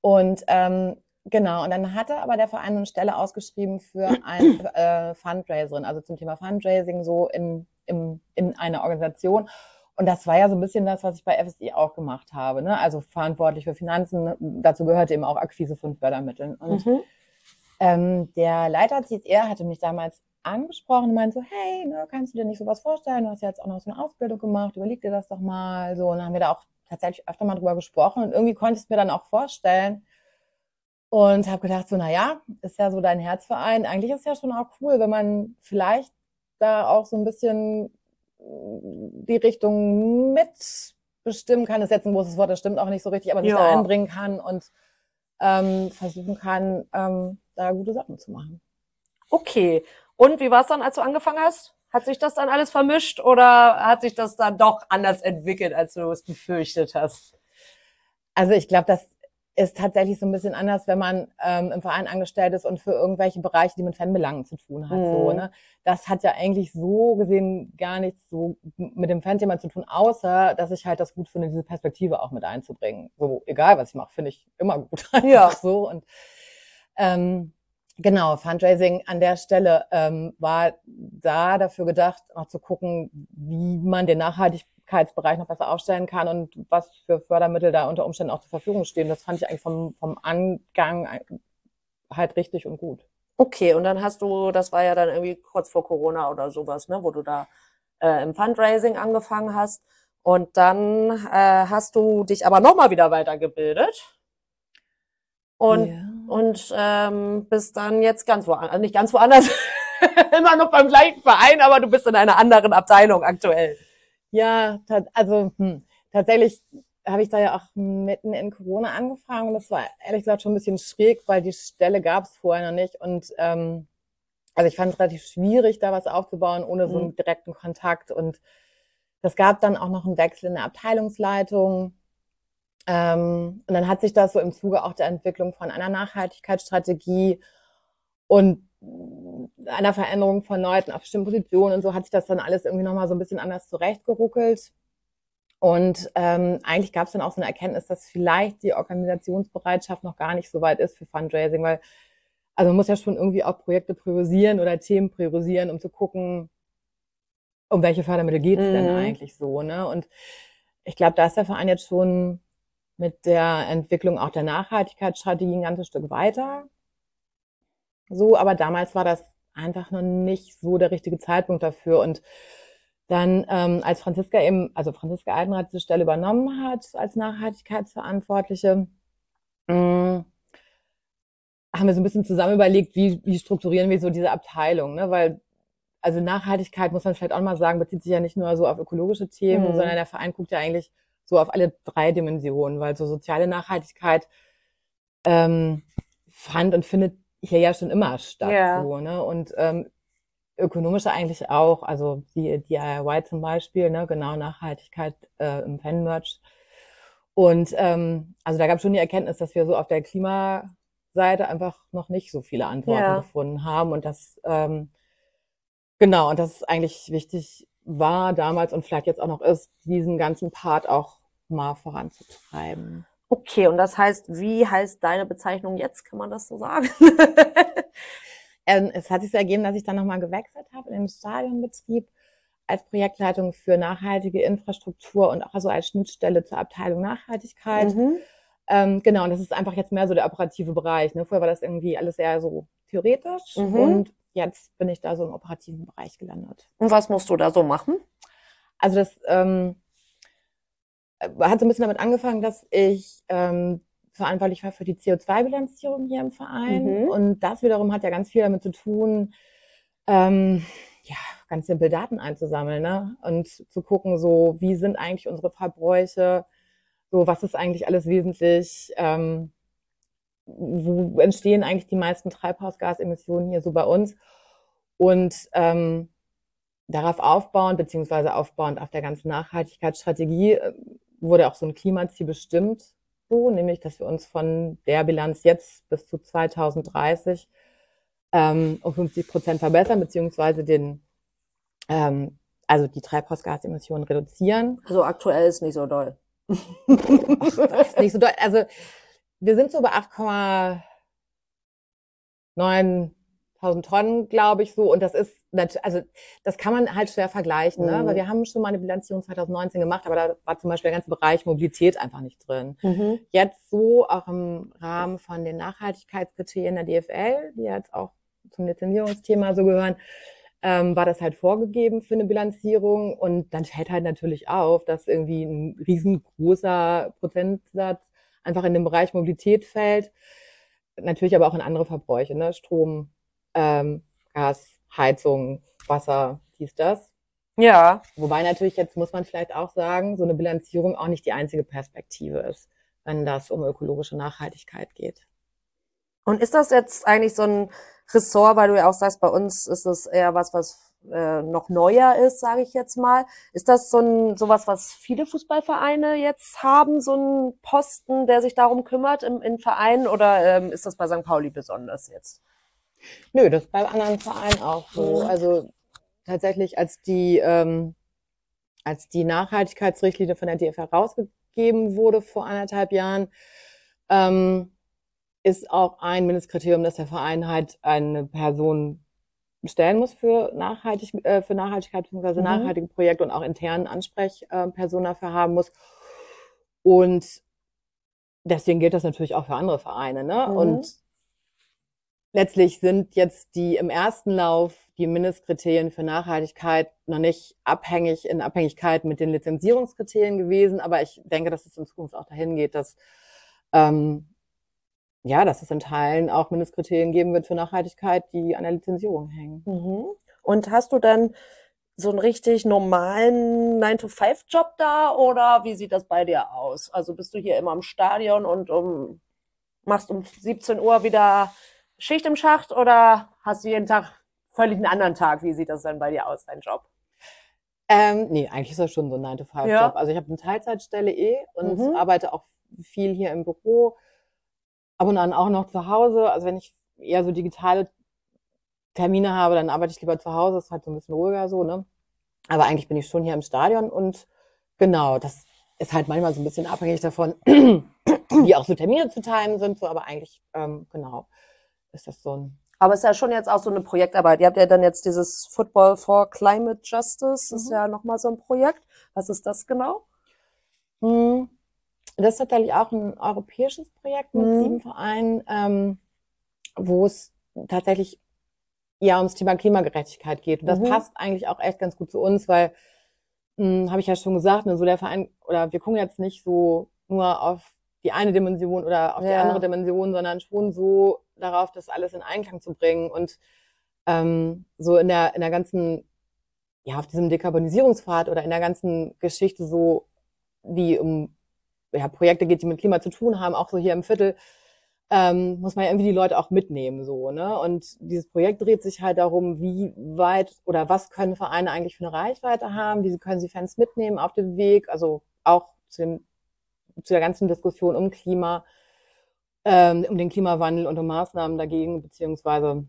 Und ähm, Genau, und dann hatte aber der Verein eine Stelle ausgeschrieben für ein [clears throat] äh, Fundraiserin, also zum Thema Fundraising so in, in, in einer Organisation. Und das war ja so ein bisschen das, was ich bei FSI auch gemacht habe. Ne? Also verantwortlich für Finanzen. Dazu gehörte eben auch Akquise von Fördermitteln. Und mhm. ähm, der Leiter CSR hatte mich damals angesprochen und meinte so, hey, ne, kannst du dir nicht sowas vorstellen? Du hast ja jetzt auch noch so eine Ausbildung gemacht, überleg dir das doch mal. So, und dann haben wir da auch tatsächlich öfter mal drüber gesprochen. Und irgendwie konnte ich es mir dann auch vorstellen, und habe gedacht, so, naja, ist ja so dein Herzverein. Eigentlich ist ja schon auch cool, wenn man vielleicht da auch so ein bisschen mm, die Richtung mitbestimmen kann. Das ist jetzt ein großes Wort, das stimmt auch nicht so richtig, aber sich ja. da einbringen kann und ähm, versuchen kann, ähm, da gute Sachen zu machen. Okay. Und wie war es dann, als du angefangen hast? Hat sich das dann alles vermischt oder hat sich das dann doch anders entwickelt, als du es befürchtet hast? Also ich glaube, dass ist tatsächlich so ein bisschen anders, wenn man ähm, im Verein angestellt ist und für irgendwelche Bereiche, die mit Fanbelangen zu tun hat. Mhm. So, ne? Das hat ja eigentlich so gesehen gar nichts so mit dem Fanthema zu tun, außer dass ich halt das gut finde, diese Perspektive auch mit einzubringen. So, egal was ich mache, finde ich immer gut. [laughs] ja. so. Und ähm, genau, Fundraising an der Stelle ähm, war da dafür gedacht, auch zu gucken, wie man den nachhaltig Nachhaltigkeitsbereich noch besser aufstellen kann und was für Fördermittel da unter Umständen auch zur Verfügung stehen. Das fand ich eigentlich vom, vom Angang halt richtig und gut. Okay, und dann hast du, das war ja dann irgendwie kurz vor Corona oder sowas, ne, wo du da äh, im Fundraising angefangen hast. Und dann äh, hast du dich aber nochmal wieder weitergebildet. Und, ja. und ähm, bist dann jetzt ganz woanders, also nicht ganz woanders, [laughs] immer noch beim gleichen Verein, aber du bist in einer anderen Abteilung aktuell. Ja, also hm, tatsächlich habe ich da ja auch mitten in Corona angefangen und das war ehrlich gesagt schon ein bisschen schräg, weil die Stelle gab es vorher noch nicht und ähm, also ich fand es relativ schwierig, da was aufzubauen ohne so einen mhm. direkten Kontakt und das gab dann auch noch einen Wechsel in der Abteilungsleitung ähm, und dann hat sich das so im Zuge auch der Entwicklung von einer Nachhaltigkeitsstrategie und einer Veränderung von Leuten auf bestimmten Positionen und so hat sich das dann alles irgendwie nochmal so ein bisschen anders zurechtgeruckelt. Und ähm, eigentlich gab es dann auch so eine Erkenntnis, dass vielleicht die Organisationsbereitschaft noch gar nicht so weit ist für Fundraising, weil also man muss ja schon irgendwie auch Projekte priorisieren oder Themen priorisieren, um zu gucken, um welche Fördermittel geht es mhm. denn eigentlich so. Ne? Und ich glaube, da ist der Verein jetzt schon mit der Entwicklung auch der Nachhaltigkeitsstrategie ein ganzes Stück weiter so, aber damals war das einfach noch nicht so der richtige Zeitpunkt dafür. Und dann, ähm, als Franziska eben, also Franziska Eidenrath diese Stelle übernommen hat als Nachhaltigkeitsverantwortliche, mh, mm, haben wir so ein bisschen zusammen überlegt, wie, wie strukturieren wir so diese Abteilung, ne? Weil, also Nachhaltigkeit, muss man vielleicht auch mal sagen, bezieht sich ja nicht nur so auf ökologische Themen, mhm. sondern der Verein guckt ja eigentlich so auf alle drei Dimensionen, weil so soziale Nachhaltigkeit ähm, fand und findet hier ja schon immer statt. Ja. So, ne? Und ähm, ökonomische eigentlich auch, also die DIY zum Beispiel, ne? genau Nachhaltigkeit äh, im Fanmerch. Und ähm, also da gab es schon die Erkenntnis, dass wir so auf der Klimaseite einfach noch nicht so viele Antworten ja. gefunden haben und das ähm, genau und das eigentlich wichtig war damals und vielleicht jetzt auch noch ist, diesen ganzen Part auch mal voranzutreiben. Okay, und das heißt, wie heißt deine Bezeichnung jetzt? Kann man das so sagen? [laughs] ähm, es hat sich ergeben, dass ich dann nochmal gewechselt habe in den Stadionbetrieb als Projektleitung für nachhaltige Infrastruktur und auch also als Schnittstelle zur Abteilung Nachhaltigkeit. Mhm. Ähm, genau, und das ist einfach jetzt mehr so der operative Bereich. Ne? Vorher war das irgendwie alles eher so theoretisch mhm. und jetzt bin ich da so im operativen Bereich gelandet. Und was musst du da so machen? Also das ähm, hat so ein bisschen damit angefangen, dass ich ähm, verantwortlich war für die CO2-Bilanzierung hier im Verein. Mhm. Und das wiederum hat ja ganz viel damit zu tun, ähm, ja, ganz simpel Daten einzusammeln ne? und zu gucken, so wie sind eigentlich unsere Verbräuche, so was ist eigentlich alles wesentlich, ähm, wo entstehen eigentlich die meisten Treibhausgasemissionen hier so bei uns und ähm, darauf aufbauend, beziehungsweise aufbauend auf der ganzen Nachhaltigkeitsstrategie, äh, wurde auch so ein Klimaziel bestimmt, so, nämlich, dass wir uns von der Bilanz jetzt bis zu 2030 ähm, um 50 Prozent verbessern, beziehungsweise den, ähm, also die Treibhausgasemissionen reduzieren. Also aktuell ist nicht so doll. ist nicht so doll. Also wir sind so bei 8,9 1000 Tonnen, glaube ich, so. Und das ist, also das kann man halt schwer vergleichen, ne? Mhm. weil wir haben schon mal eine Bilanzierung 2019 gemacht, aber da war zum Beispiel der ganze Bereich Mobilität einfach nicht drin. Mhm. Jetzt so auch im Rahmen von den Nachhaltigkeitskriterien der DFL, die jetzt auch zum Lizenzierungsthema so gehören, ähm, war das halt vorgegeben für eine Bilanzierung. Und dann fällt halt natürlich auf, dass irgendwie ein riesengroßer Prozentsatz einfach in den Bereich Mobilität fällt. Natürlich aber auch in andere Verbräuche, ne? Strom, ähm, Gas, Heizung, Wasser, dies, das. Ja. Wobei natürlich jetzt muss man vielleicht auch sagen, so eine Bilanzierung auch nicht die einzige Perspektive ist, wenn das um ökologische Nachhaltigkeit geht. Und ist das jetzt eigentlich so ein Ressort, weil du ja auch sagst, bei uns ist es eher was, was äh, noch neuer ist, sage ich jetzt mal. Ist das so ein sowas, was viele Fußballvereine jetzt haben, so ein Posten, der sich darum kümmert im, im Verein, oder ähm, ist das bei St. Pauli besonders jetzt? Nö, das ist bei anderen Vereinen auch so. Mhm. Also tatsächlich, als die, ähm, als die Nachhaltigkeitsrichtlinie von der DFR rausgegeben wurde vor anderthalb Jahren, ähm, ist auch ein Mindestkriterium, dass der Verein halt eine Person stellen muss für, Nachhaltig, äh, für Nachhaltigkeit bzw. Mhm. nachhaltige Projekte und auch internen Ansprechpersonen dafür haben muss. Und deswegen gilt das natürlich auch für andere Vereine. Ne? Mhm. Und letztlich sind jetzt die im ersten Lauf die Mindestkriterien für Nachhaltigkeit noch nicht abhängig in Abhängigkeit mit den Lizenzierungskriterien gewesen, aber ich denke, dass es in Zukunft auch dahin geht, dass ähm, ja, dass es in Teilen auch Mindestkriterien geben wird für Nachhaltigkeit, die an der Lizenzierung hängen. Mhm. Und hast du dann so einen richtig normalen 9-to-5-Job da oder wie sieht das bei dir aus? Also bist du hier immer im Stadion und um, machst um 17 Uhr wieder Schicht im Schacht oder hast du jeden Tag völlig einen anderen Tag? Wie sieht das dann bei dir aus, dein Job? Ähm, nee, eigentlich ist das schon so ein 9-to-5-Job. Ja. Also ich habe eine Teilzeitstelle eh und mhm. arbeite auch viel hier im Büro, ab und an auch noch zu Hause. Also wenn ich eher so digitale Termine habe, dann arbeite ich lieber zu Hause, ist halt so ein bisschen ruhiger so, ne? Aber eigentlich bin ich schon hier im Stadion und genau, das ist halt manchmal so ein bisschen abhängig davon, [clears throat] wie auch so Termine zu teilen sind, so, aber eigentlich, ähm, genau ist das so ein. Aber es ist ja schon jetzt auch so eine Projektarbeit. Ihr habt ja dann jetzt dieses Football for Climate Justice, mhm. ist ja nochmal so ein Projekt. Was ist das genau? Hm, das ist tatsächlich auch ein europäisches Projekt mit mhm. sieben Vereinen, ähm, wo es tatsächlich ja ums Thema Klimagerechtigkeit geht. Und das mhm. passt eigentlich auch echt ganz gut zu uns, weil, hm, habe ich ja schon gesagt, ne, so der Verein, oder wir gucken jetzt nicht so nur auf die eine Dimension oder auf ja. die andere Dimension, sondern schon so darauf, das alles in Einklang zu bringen und ähm, so in der, in der ganzen, ja, auf diesem Dekarbonisierungspfad oder in der ganzen Geschichte so, wie um ja, Projekte geht, die mit Klima zu tun haben, auch so hier im Viertel, ähm, muss man ja irgendwie die Leute auch mitnehmen, so, ne? Und dieses Projekt dreht sich halt darum, wie weit oder was können Vereine eigentlich für eine Reichweite haben, wie können sie Fans mitnehmen auf dem Weg, also auch zu dem zu der ganzen Diskussion um Klima, ähm, um den Klimawandel und um Maßnahmen dagegen, beziehungsweise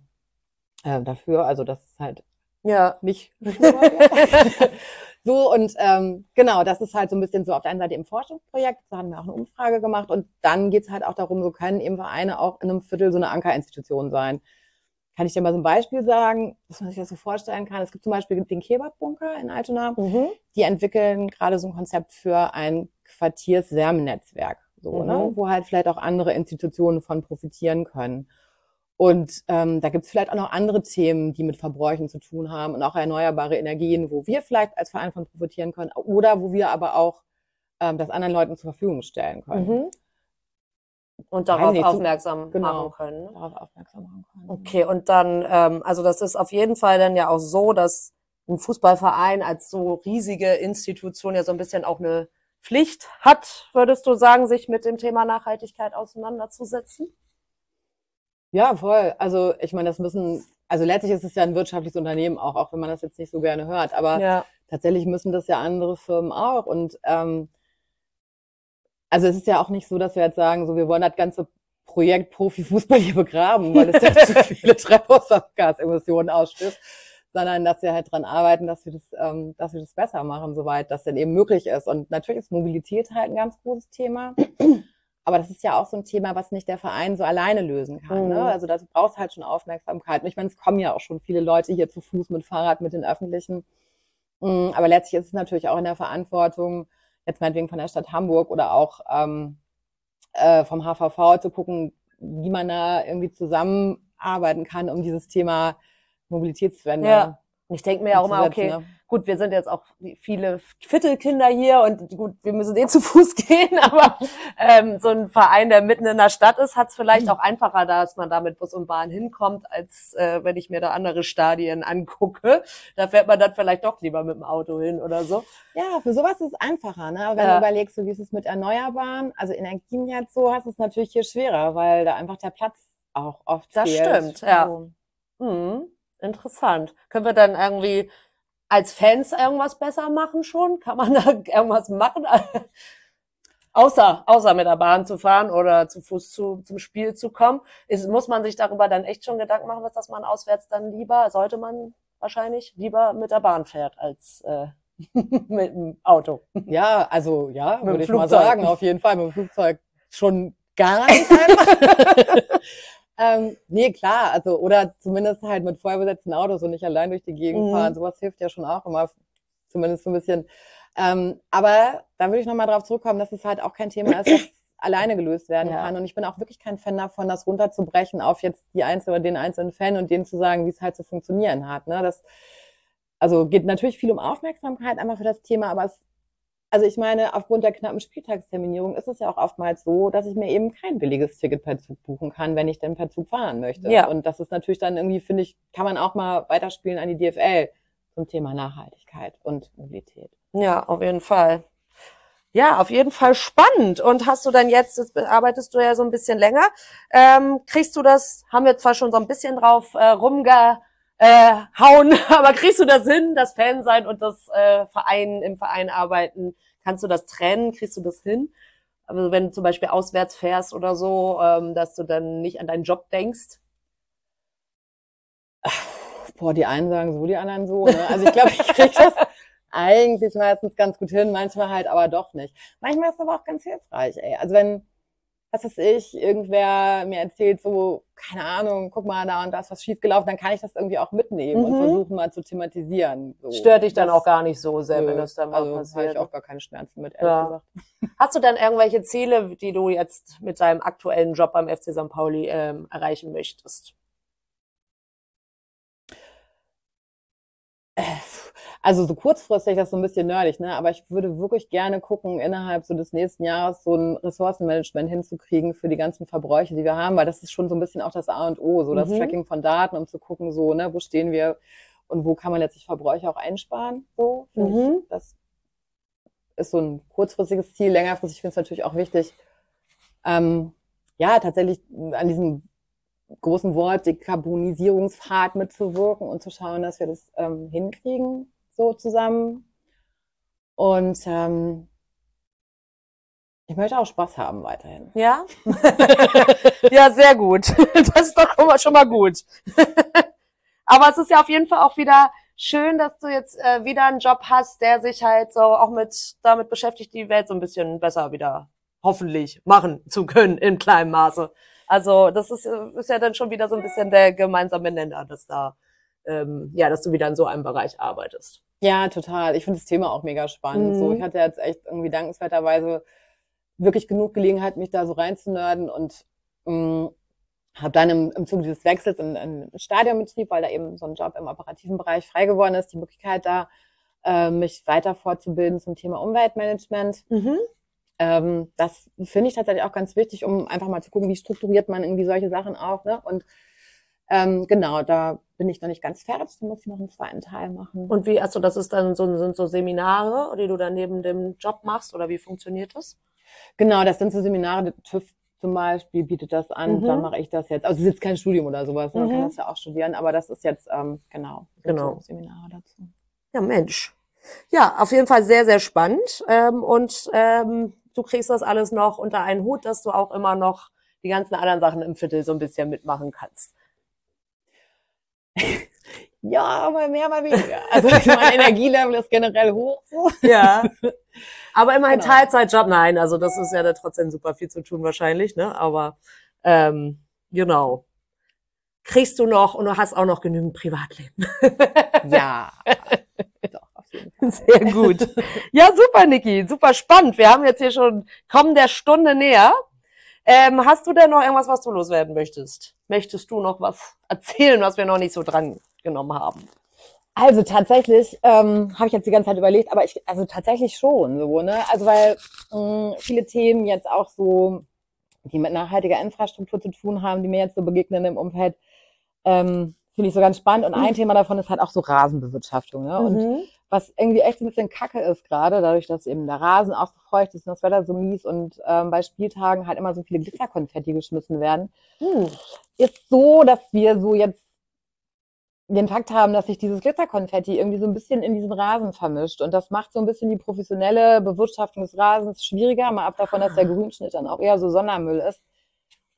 äh, dafür, also das ist halt ja. nicht [laughs] [laughs] so und ähm, genau, das ist halt so ein bisschen so auf der einen Seite im Forschungsprojekt, da haben wir auch eine Umfrage gemacht und dann geht's halt auch darum, so können eben Vereine auch in einem Viertel so eine Ankerinstitution sein. Kann ich dir mal so ein Beispiel sagen, dass man sich das so vorstellen kann? Es gibt zum Beispiel den Kebab-Bunker in Altona. Mhm. Die entwickeln gerade so ein Konzept für ein Quartierswärmenetzwerk, so, ne? mhm. ne? wo halt vielleicht auch andere Institutionen von profitieren können. Und ähm, da gibt es vielleicht auch noch andere Themen, die mit Verbräuchen zu tun haben und auch erneuerbare Energien, wo wir vielleicht als Verein von profitieren können oder wo wir aber auch ähm, das anderen Leuten zur Verfügung stellen können. Mhm. Und darauf nicht, aufmerksam genau. machen können. Ne? darauf aufmerksam machen können. Okay, und dann, ähm, also das ist auf jeden Fall dann ja auch so, dass ein Fußballverein als so riesige Institution ja so ein bisschen auch eine Pflicht hat, würdest du sagen, sich mit dem Thema Nachhaltigkeit auseinanderzusetzen? Ja, voll. Also ich meine, das müssen, also letztlich ist es ja ein wirtschaftliches Unternehmen auch, auch wenn man das jetzt nicht so gerne hört. Aber Ja. tatsächlich müssen das ja andere Firmen auch. Und ähm, also es ist ja auch nicht so, dass wir jetzt sagen, so wir wollen das ganze Projekt Profifußball hier begraben, weil es ja [laughs] zu viele Treibhausgasemissionen ausstößt, sondern dass wir halt dran arbeiten, dass wir das, ähm, dass wir das besser machen, soweit das denn eben möglich ist. Und natürlich ist Mobilität halt ein ganz großes Thema. [clears throat] Aber das ist ja auch so ein Thema, was nicht der Verein so alleine lösen kann. Mhm. Ne? Also da brauchst halt schon Aufmerksamkeit. Und ich meine, es kommen ja auch schon viele Leute hier zu Fuß mit Fahrrad, mit den Öffentlichen. Mm, Aber letztlich ist es natürlich auch in der Verantwortung, jetzt meinetwegen von der Stadt Hamburg oder auch ähm, äh, vom HVV zu gucken, wie man da irgendwie zusammenarbeiten kann, um dieses Thema Mobilitätswende Ja. Ich denke mir ja auch immer, okay, ne? gut, wir sind jetzt auch viele Viertelkinder hier und gut, wir müssen eh zu Fuß [laughs] gehen, aber ähm, so ein Verein, der mitten in der Stadt ist, hat es vielleicht auch einfacher, dass man da mit Bus und Bahn hinkommt, als äh, wenn ich mir da andere Stadien angucke. Da fährt man dann vielleicht doch lieber mit dem Auto hin oder so. Ja, für sowas ist es einfacher. Ne? Aber wenn Ja. du überlegst, so wie ist es mit Erneuerbaren, also Energien jetzt so, hast du es natürlich hier schwerer, weil da einfach der Platz auch oft Das fehlt. stimmt, ja. So. Hm, interessant. Können wir dann irgendwie als Fans irgendwas besser machen schon? Kann man [laughs] da irgendwas machen? [laughs] außer, außer mit der Bahn zu fahren oder zu Fuß zu, zum Spiel zu kommen. Ist, muss man sich darüber dann echt schon Gedanken machen, dass man auswärts dann lieber, sollte man wahrscheinlich lieber mit der Bahn fährt als äh, [laughs] mit dem Auto. Ja, also ja, dem würde ich mal Flugzeug. sagen, auf jeden Fall mit dem Flugzeug schon gar nicht einfach. Ähm, nee, klar, also oder zumindest halt mit vorbesetzten Autos und nicht allein durch die Gegend Mhm. fahren. Sowas hilft ja schon auch immer, zumindest so ein bisschen. Ähm, aber da würde ich nochmal drauf zurückkommen, dass es halt auch kein Thema ist, das [clears throat] alleine gelöst werden Ja. kann. Und ich bin auch wirklich kein Fan davon, das runterzubrechen auf jetzt die einzelne oder den einzelnen Fan und denen zu sagen, wie es halt zu funktionieren hat. Ne? Das, also geht natürlich viel um Aufmerksamkeit einfach für das Thema, aber es also ich meine, aufgrund der knappen Spieltagsterminierung ist es ja auch oftmals so, dass ich mir eben kein billiges Ticket per Zug buchen kann, wenn ich denn per Zug fahren möchte. Ja. Und das ist natürlich dann irgendwie, finde ich, kann man auch mal weiterspielen an die DFL zum Thema Nachhaltigkeit und Mobilität. Ja, auf jeden Fall. Ja, auf jeden Fall spannend. Und hast du dann jetzt, das arbeitest du ja so ein bisschen länger, ähm, kriegst du das, haben wir zwar schon so ein bisschen drauf äh, rumgehauen, äh, hauen, [laughs] aber kriegst du das hin, das Fan sein und das äh, Verein im Verein arbeiten? Kannst du das trennen? Kriegst du das hin? Also wenn du zum Beispiel auswärts fährst oder so, ähm, dass du dann nicht an deinen Job denkst. Boah, die einen sagen so, die anderen so. Ne? Also ich glaube, ich kriege das [laughs] eigentlich meistens ganz gut hin, manchmal halt aber doch nicht. Manchmal ist es aber auch ganz hilfreich, ey. Also wenn, was weiß ich, irgendwer mir erzählt, so, keine Ahnung, guck mal, da und da ist was schiefgelaufen, dann kann ich das irgendwie auch mitnehmen und Mhm. versuchen mal zu thematisieren. So. Stört dich dann Das- auch gar nicht so sehr, wenn Nö, das dann mal also habe passiert. ich auch gar keine Schmerzen mit, ehrlich Ja. gesagt. [laughs] Hast du dann irgendwelche Ziele, die du jetzt mit deinem aktuellen Job beim FC St. Pauli ähm, erreichen möchtest? Also so kurzfristig, das ist so ein bisschen nerdig, ne? Aber ich würde wirklich gerne gucken, innerhalb so des nächsten Jahres so ein Ressourcenmanagement hinzukriegen für die ganzen Verbräuche, die wir haben, weil das ist schon so ein bisschen auch das A und O, so das Mhm. Tracking von Daten, um zu gucken, so, ne, wo stehen wir und wo kann man letztlich Verbräuche auch einsparen, so. finde Mhm. Ich, das ist so ein kurzfristiges Ziel. Längerfristig finde ich es natürlich auch wichtig, ähm, ja, tatsächlich an diesem großen Wort Dekarbonisierungspfad mitzuwirken und zu schauen, dass wir das ähm, hinkriegen, so zusammen. Und ähm, ich möchte auch Spaß haben weiterhin. Ja? [laughs] ja, sehr gut. [laughs] Das ist doch schon mal, gut. [laughs] Aber es ist ja auf jeden Fall auch wieder schön, dass du jetzt äh, wieder einen Job hast, der sich halt so auch mit damit beschäftigt, die Welt so ein bisschen besser wieder hoffentlich machen zu können in kleinem Maße. Also das ist, äh, ist ja dann schon wieder so ein bisschen der gemeinsame Nenner, dass da ähm, ja, dass du wieder in so einem Bereich arbeitest. Ja, total. Ich finde das Thema auch mega spannend. Mhm. So, ich hatte jetzt echt irgendwie dankenswerterweise wirklich genug Gelegenheit, mich da so reinzunörden und mh, habe dann im, im Zuge dieses Wechsels in, in Stadionbetrieb, weil da eben so ein Job im operativen Bereich frei geworden ist, die Möglichkeit da, äh, mich weiter fortzubilden zum Thema Umweltmanagement. Mhm. Ähm, das finde ich tatsächlich auch ganz wichtig, um einfach mal zu gucken, wie strukturiert man irgendwie solche Sachen auch. Ne? Und ähm, genau, da bin ich noch nicht ganz fertig, da muss ich noch einen zweiten Teil machen. Und wie, also das ist dann so, sind so Seminare, die du dann neben dem Job machst oder wie funktioniert das? Genau, das sind so Seminare, TÜV zum Beispiel bietet das an, Mhm. dann mache ich das jetzt. Also es ist jetzt kein Studium oder sowas, man Mhm. kann das ja auch studieren, aber das ist jetzt, ähm, genau, Genau. so Seminare dazu. Ja, Mensch. Ja, auf jeden Fall sehr, sehr spannend. Ähm, und ähm, du kriegst das alles noch unter einen Hut, dass du auch immer noch die ganzen anderen Sachen im Viertel so ein bisschen mitmachen kannst. Ja, mal mehr, mal weniger. Also mein Energielevel ist generell hoch. Ja. Aber immerhin Genau. Teilzeitjob, nein, also das ist ja da trotzdem super viel zu tun wahrscheinlich, ne? Aber ähm, genau. Kriegst du noch und du hast auch noch genügend Privatleben. Ja, [laughs] doch, auf jeden Fall. Sehr gut. Ja, super, Niki. Super spannend. Wir haben jetzt hier schon kommen der Stunde näher. Ähm, hast du denn noch irgendwas, was du loswerden möchtest? Möchtest du noch was erzählen, was wir noch nicht so dran genommen haben? Also tatsächlich ähm, habe ich jetzt die ganze Zeit überlegt, aber ich, also tatsächlich schon so, ne? Also weil mh, viele Themen jetzt auch so, die mit nachhaltiger Infrastruktur zu tun haben, die mir jetzt so begegnen im Umfeld, ähm, finde ich so ganz spannend. Und ein Thema davon ist halt auch so Rasenbewirtschaftung, ne? Und Mhm. Was irgendwie echt ein bisschen kacke ist gerade, dadurch, dass eben der Rasen auch so feucht ist und das Wetter so mies und ähm, bei Spieltagen halt immer so viele Glitzerkonfetti geschmissen werden, Hm. ist so, dass wir so jetzt den Fakt haben, dass sich dieses Glitzerkonfetti irgendwie so ein bisschen in diesen Rasen vermischt. Und das macht so ein bisschen die professionelle Bewirtschaftung des Rasens schwieriger, mal ab davon, dass der Grünschnitt dann auch eher so Sondermüll ist.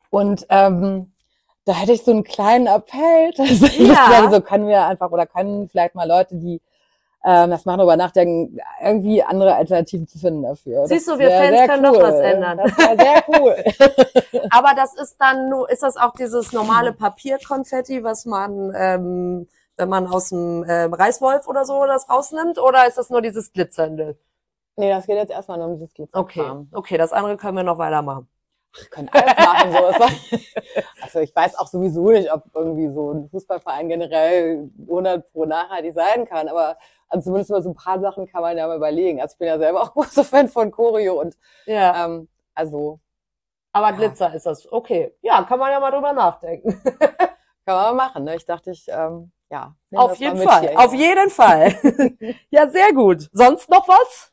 Und ähm, da hätte ich so einen kleinen Appell, dass ich Ja. sage, [laughs] so können wir einfach oder können vielleicht mal Leute, die ähm, das machen, darüber nachdenken, irgendwie andere Alternativen zu finden dafür. Siehst du, wir Fans sehr können doch was ändern. Das wäre sehr cool. [laughs] Aber das ist dann nur, ist das auch dieses normale Papierkonfetti, was man, ähm, wenn man aus dem ähm, Reißwolf oder so das rausnimmt, oder ist das nur dieses Glitzernde? nee, das geht jetzt erstmal nur um dieses Glitzerkram. Okay, okay, das andere können wir noch weitermachen. Wir können alles machen. So. War- [laughs] Also ich weiß auch sowieso nicht, ob irgendwie so ein Fußballverein generell 100 pro nachhaltig sein kann, aber also zumindest über so ein paar Sachen kann man ja mal überlegen. Also ich bin ja selber [laughs] auch großer Fan von Choreo und Ja. ähm, also Aber Ja. Glitzer ist das. Okay. Ja, kann man ja mal drüber nachdenken. [laughs] kann man mal machen. Ne? Ich dachte, ich, ähm, ja. Auf das mal jeden Fall. hier, Auf ja. jeden Fall. [laughs] ja, sehr gut. Sonst noch was?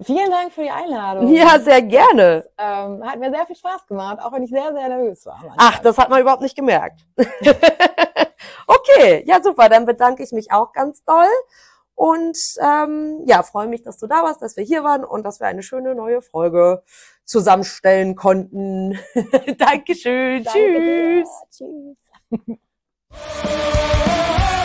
Vielen Dank für die Einladung. Ja, sehr gerne. Ähm, hat mir sehr viel Spaß gemacht, auch wenn ich sehr, sehr nervös war. Anfang. Ach, das hat man überhaupt nicht gemerkt. Okay, ja super. Dann bedanke ich mich auch ganz doll. Und ähm, ja, freue mich, dass du da warst, dass wir hier waren und dass wir eine schöne neue Folge zusammenstellen konnten. [laughs] Dankeschön. Danke dir. Tschüss. Tschüss.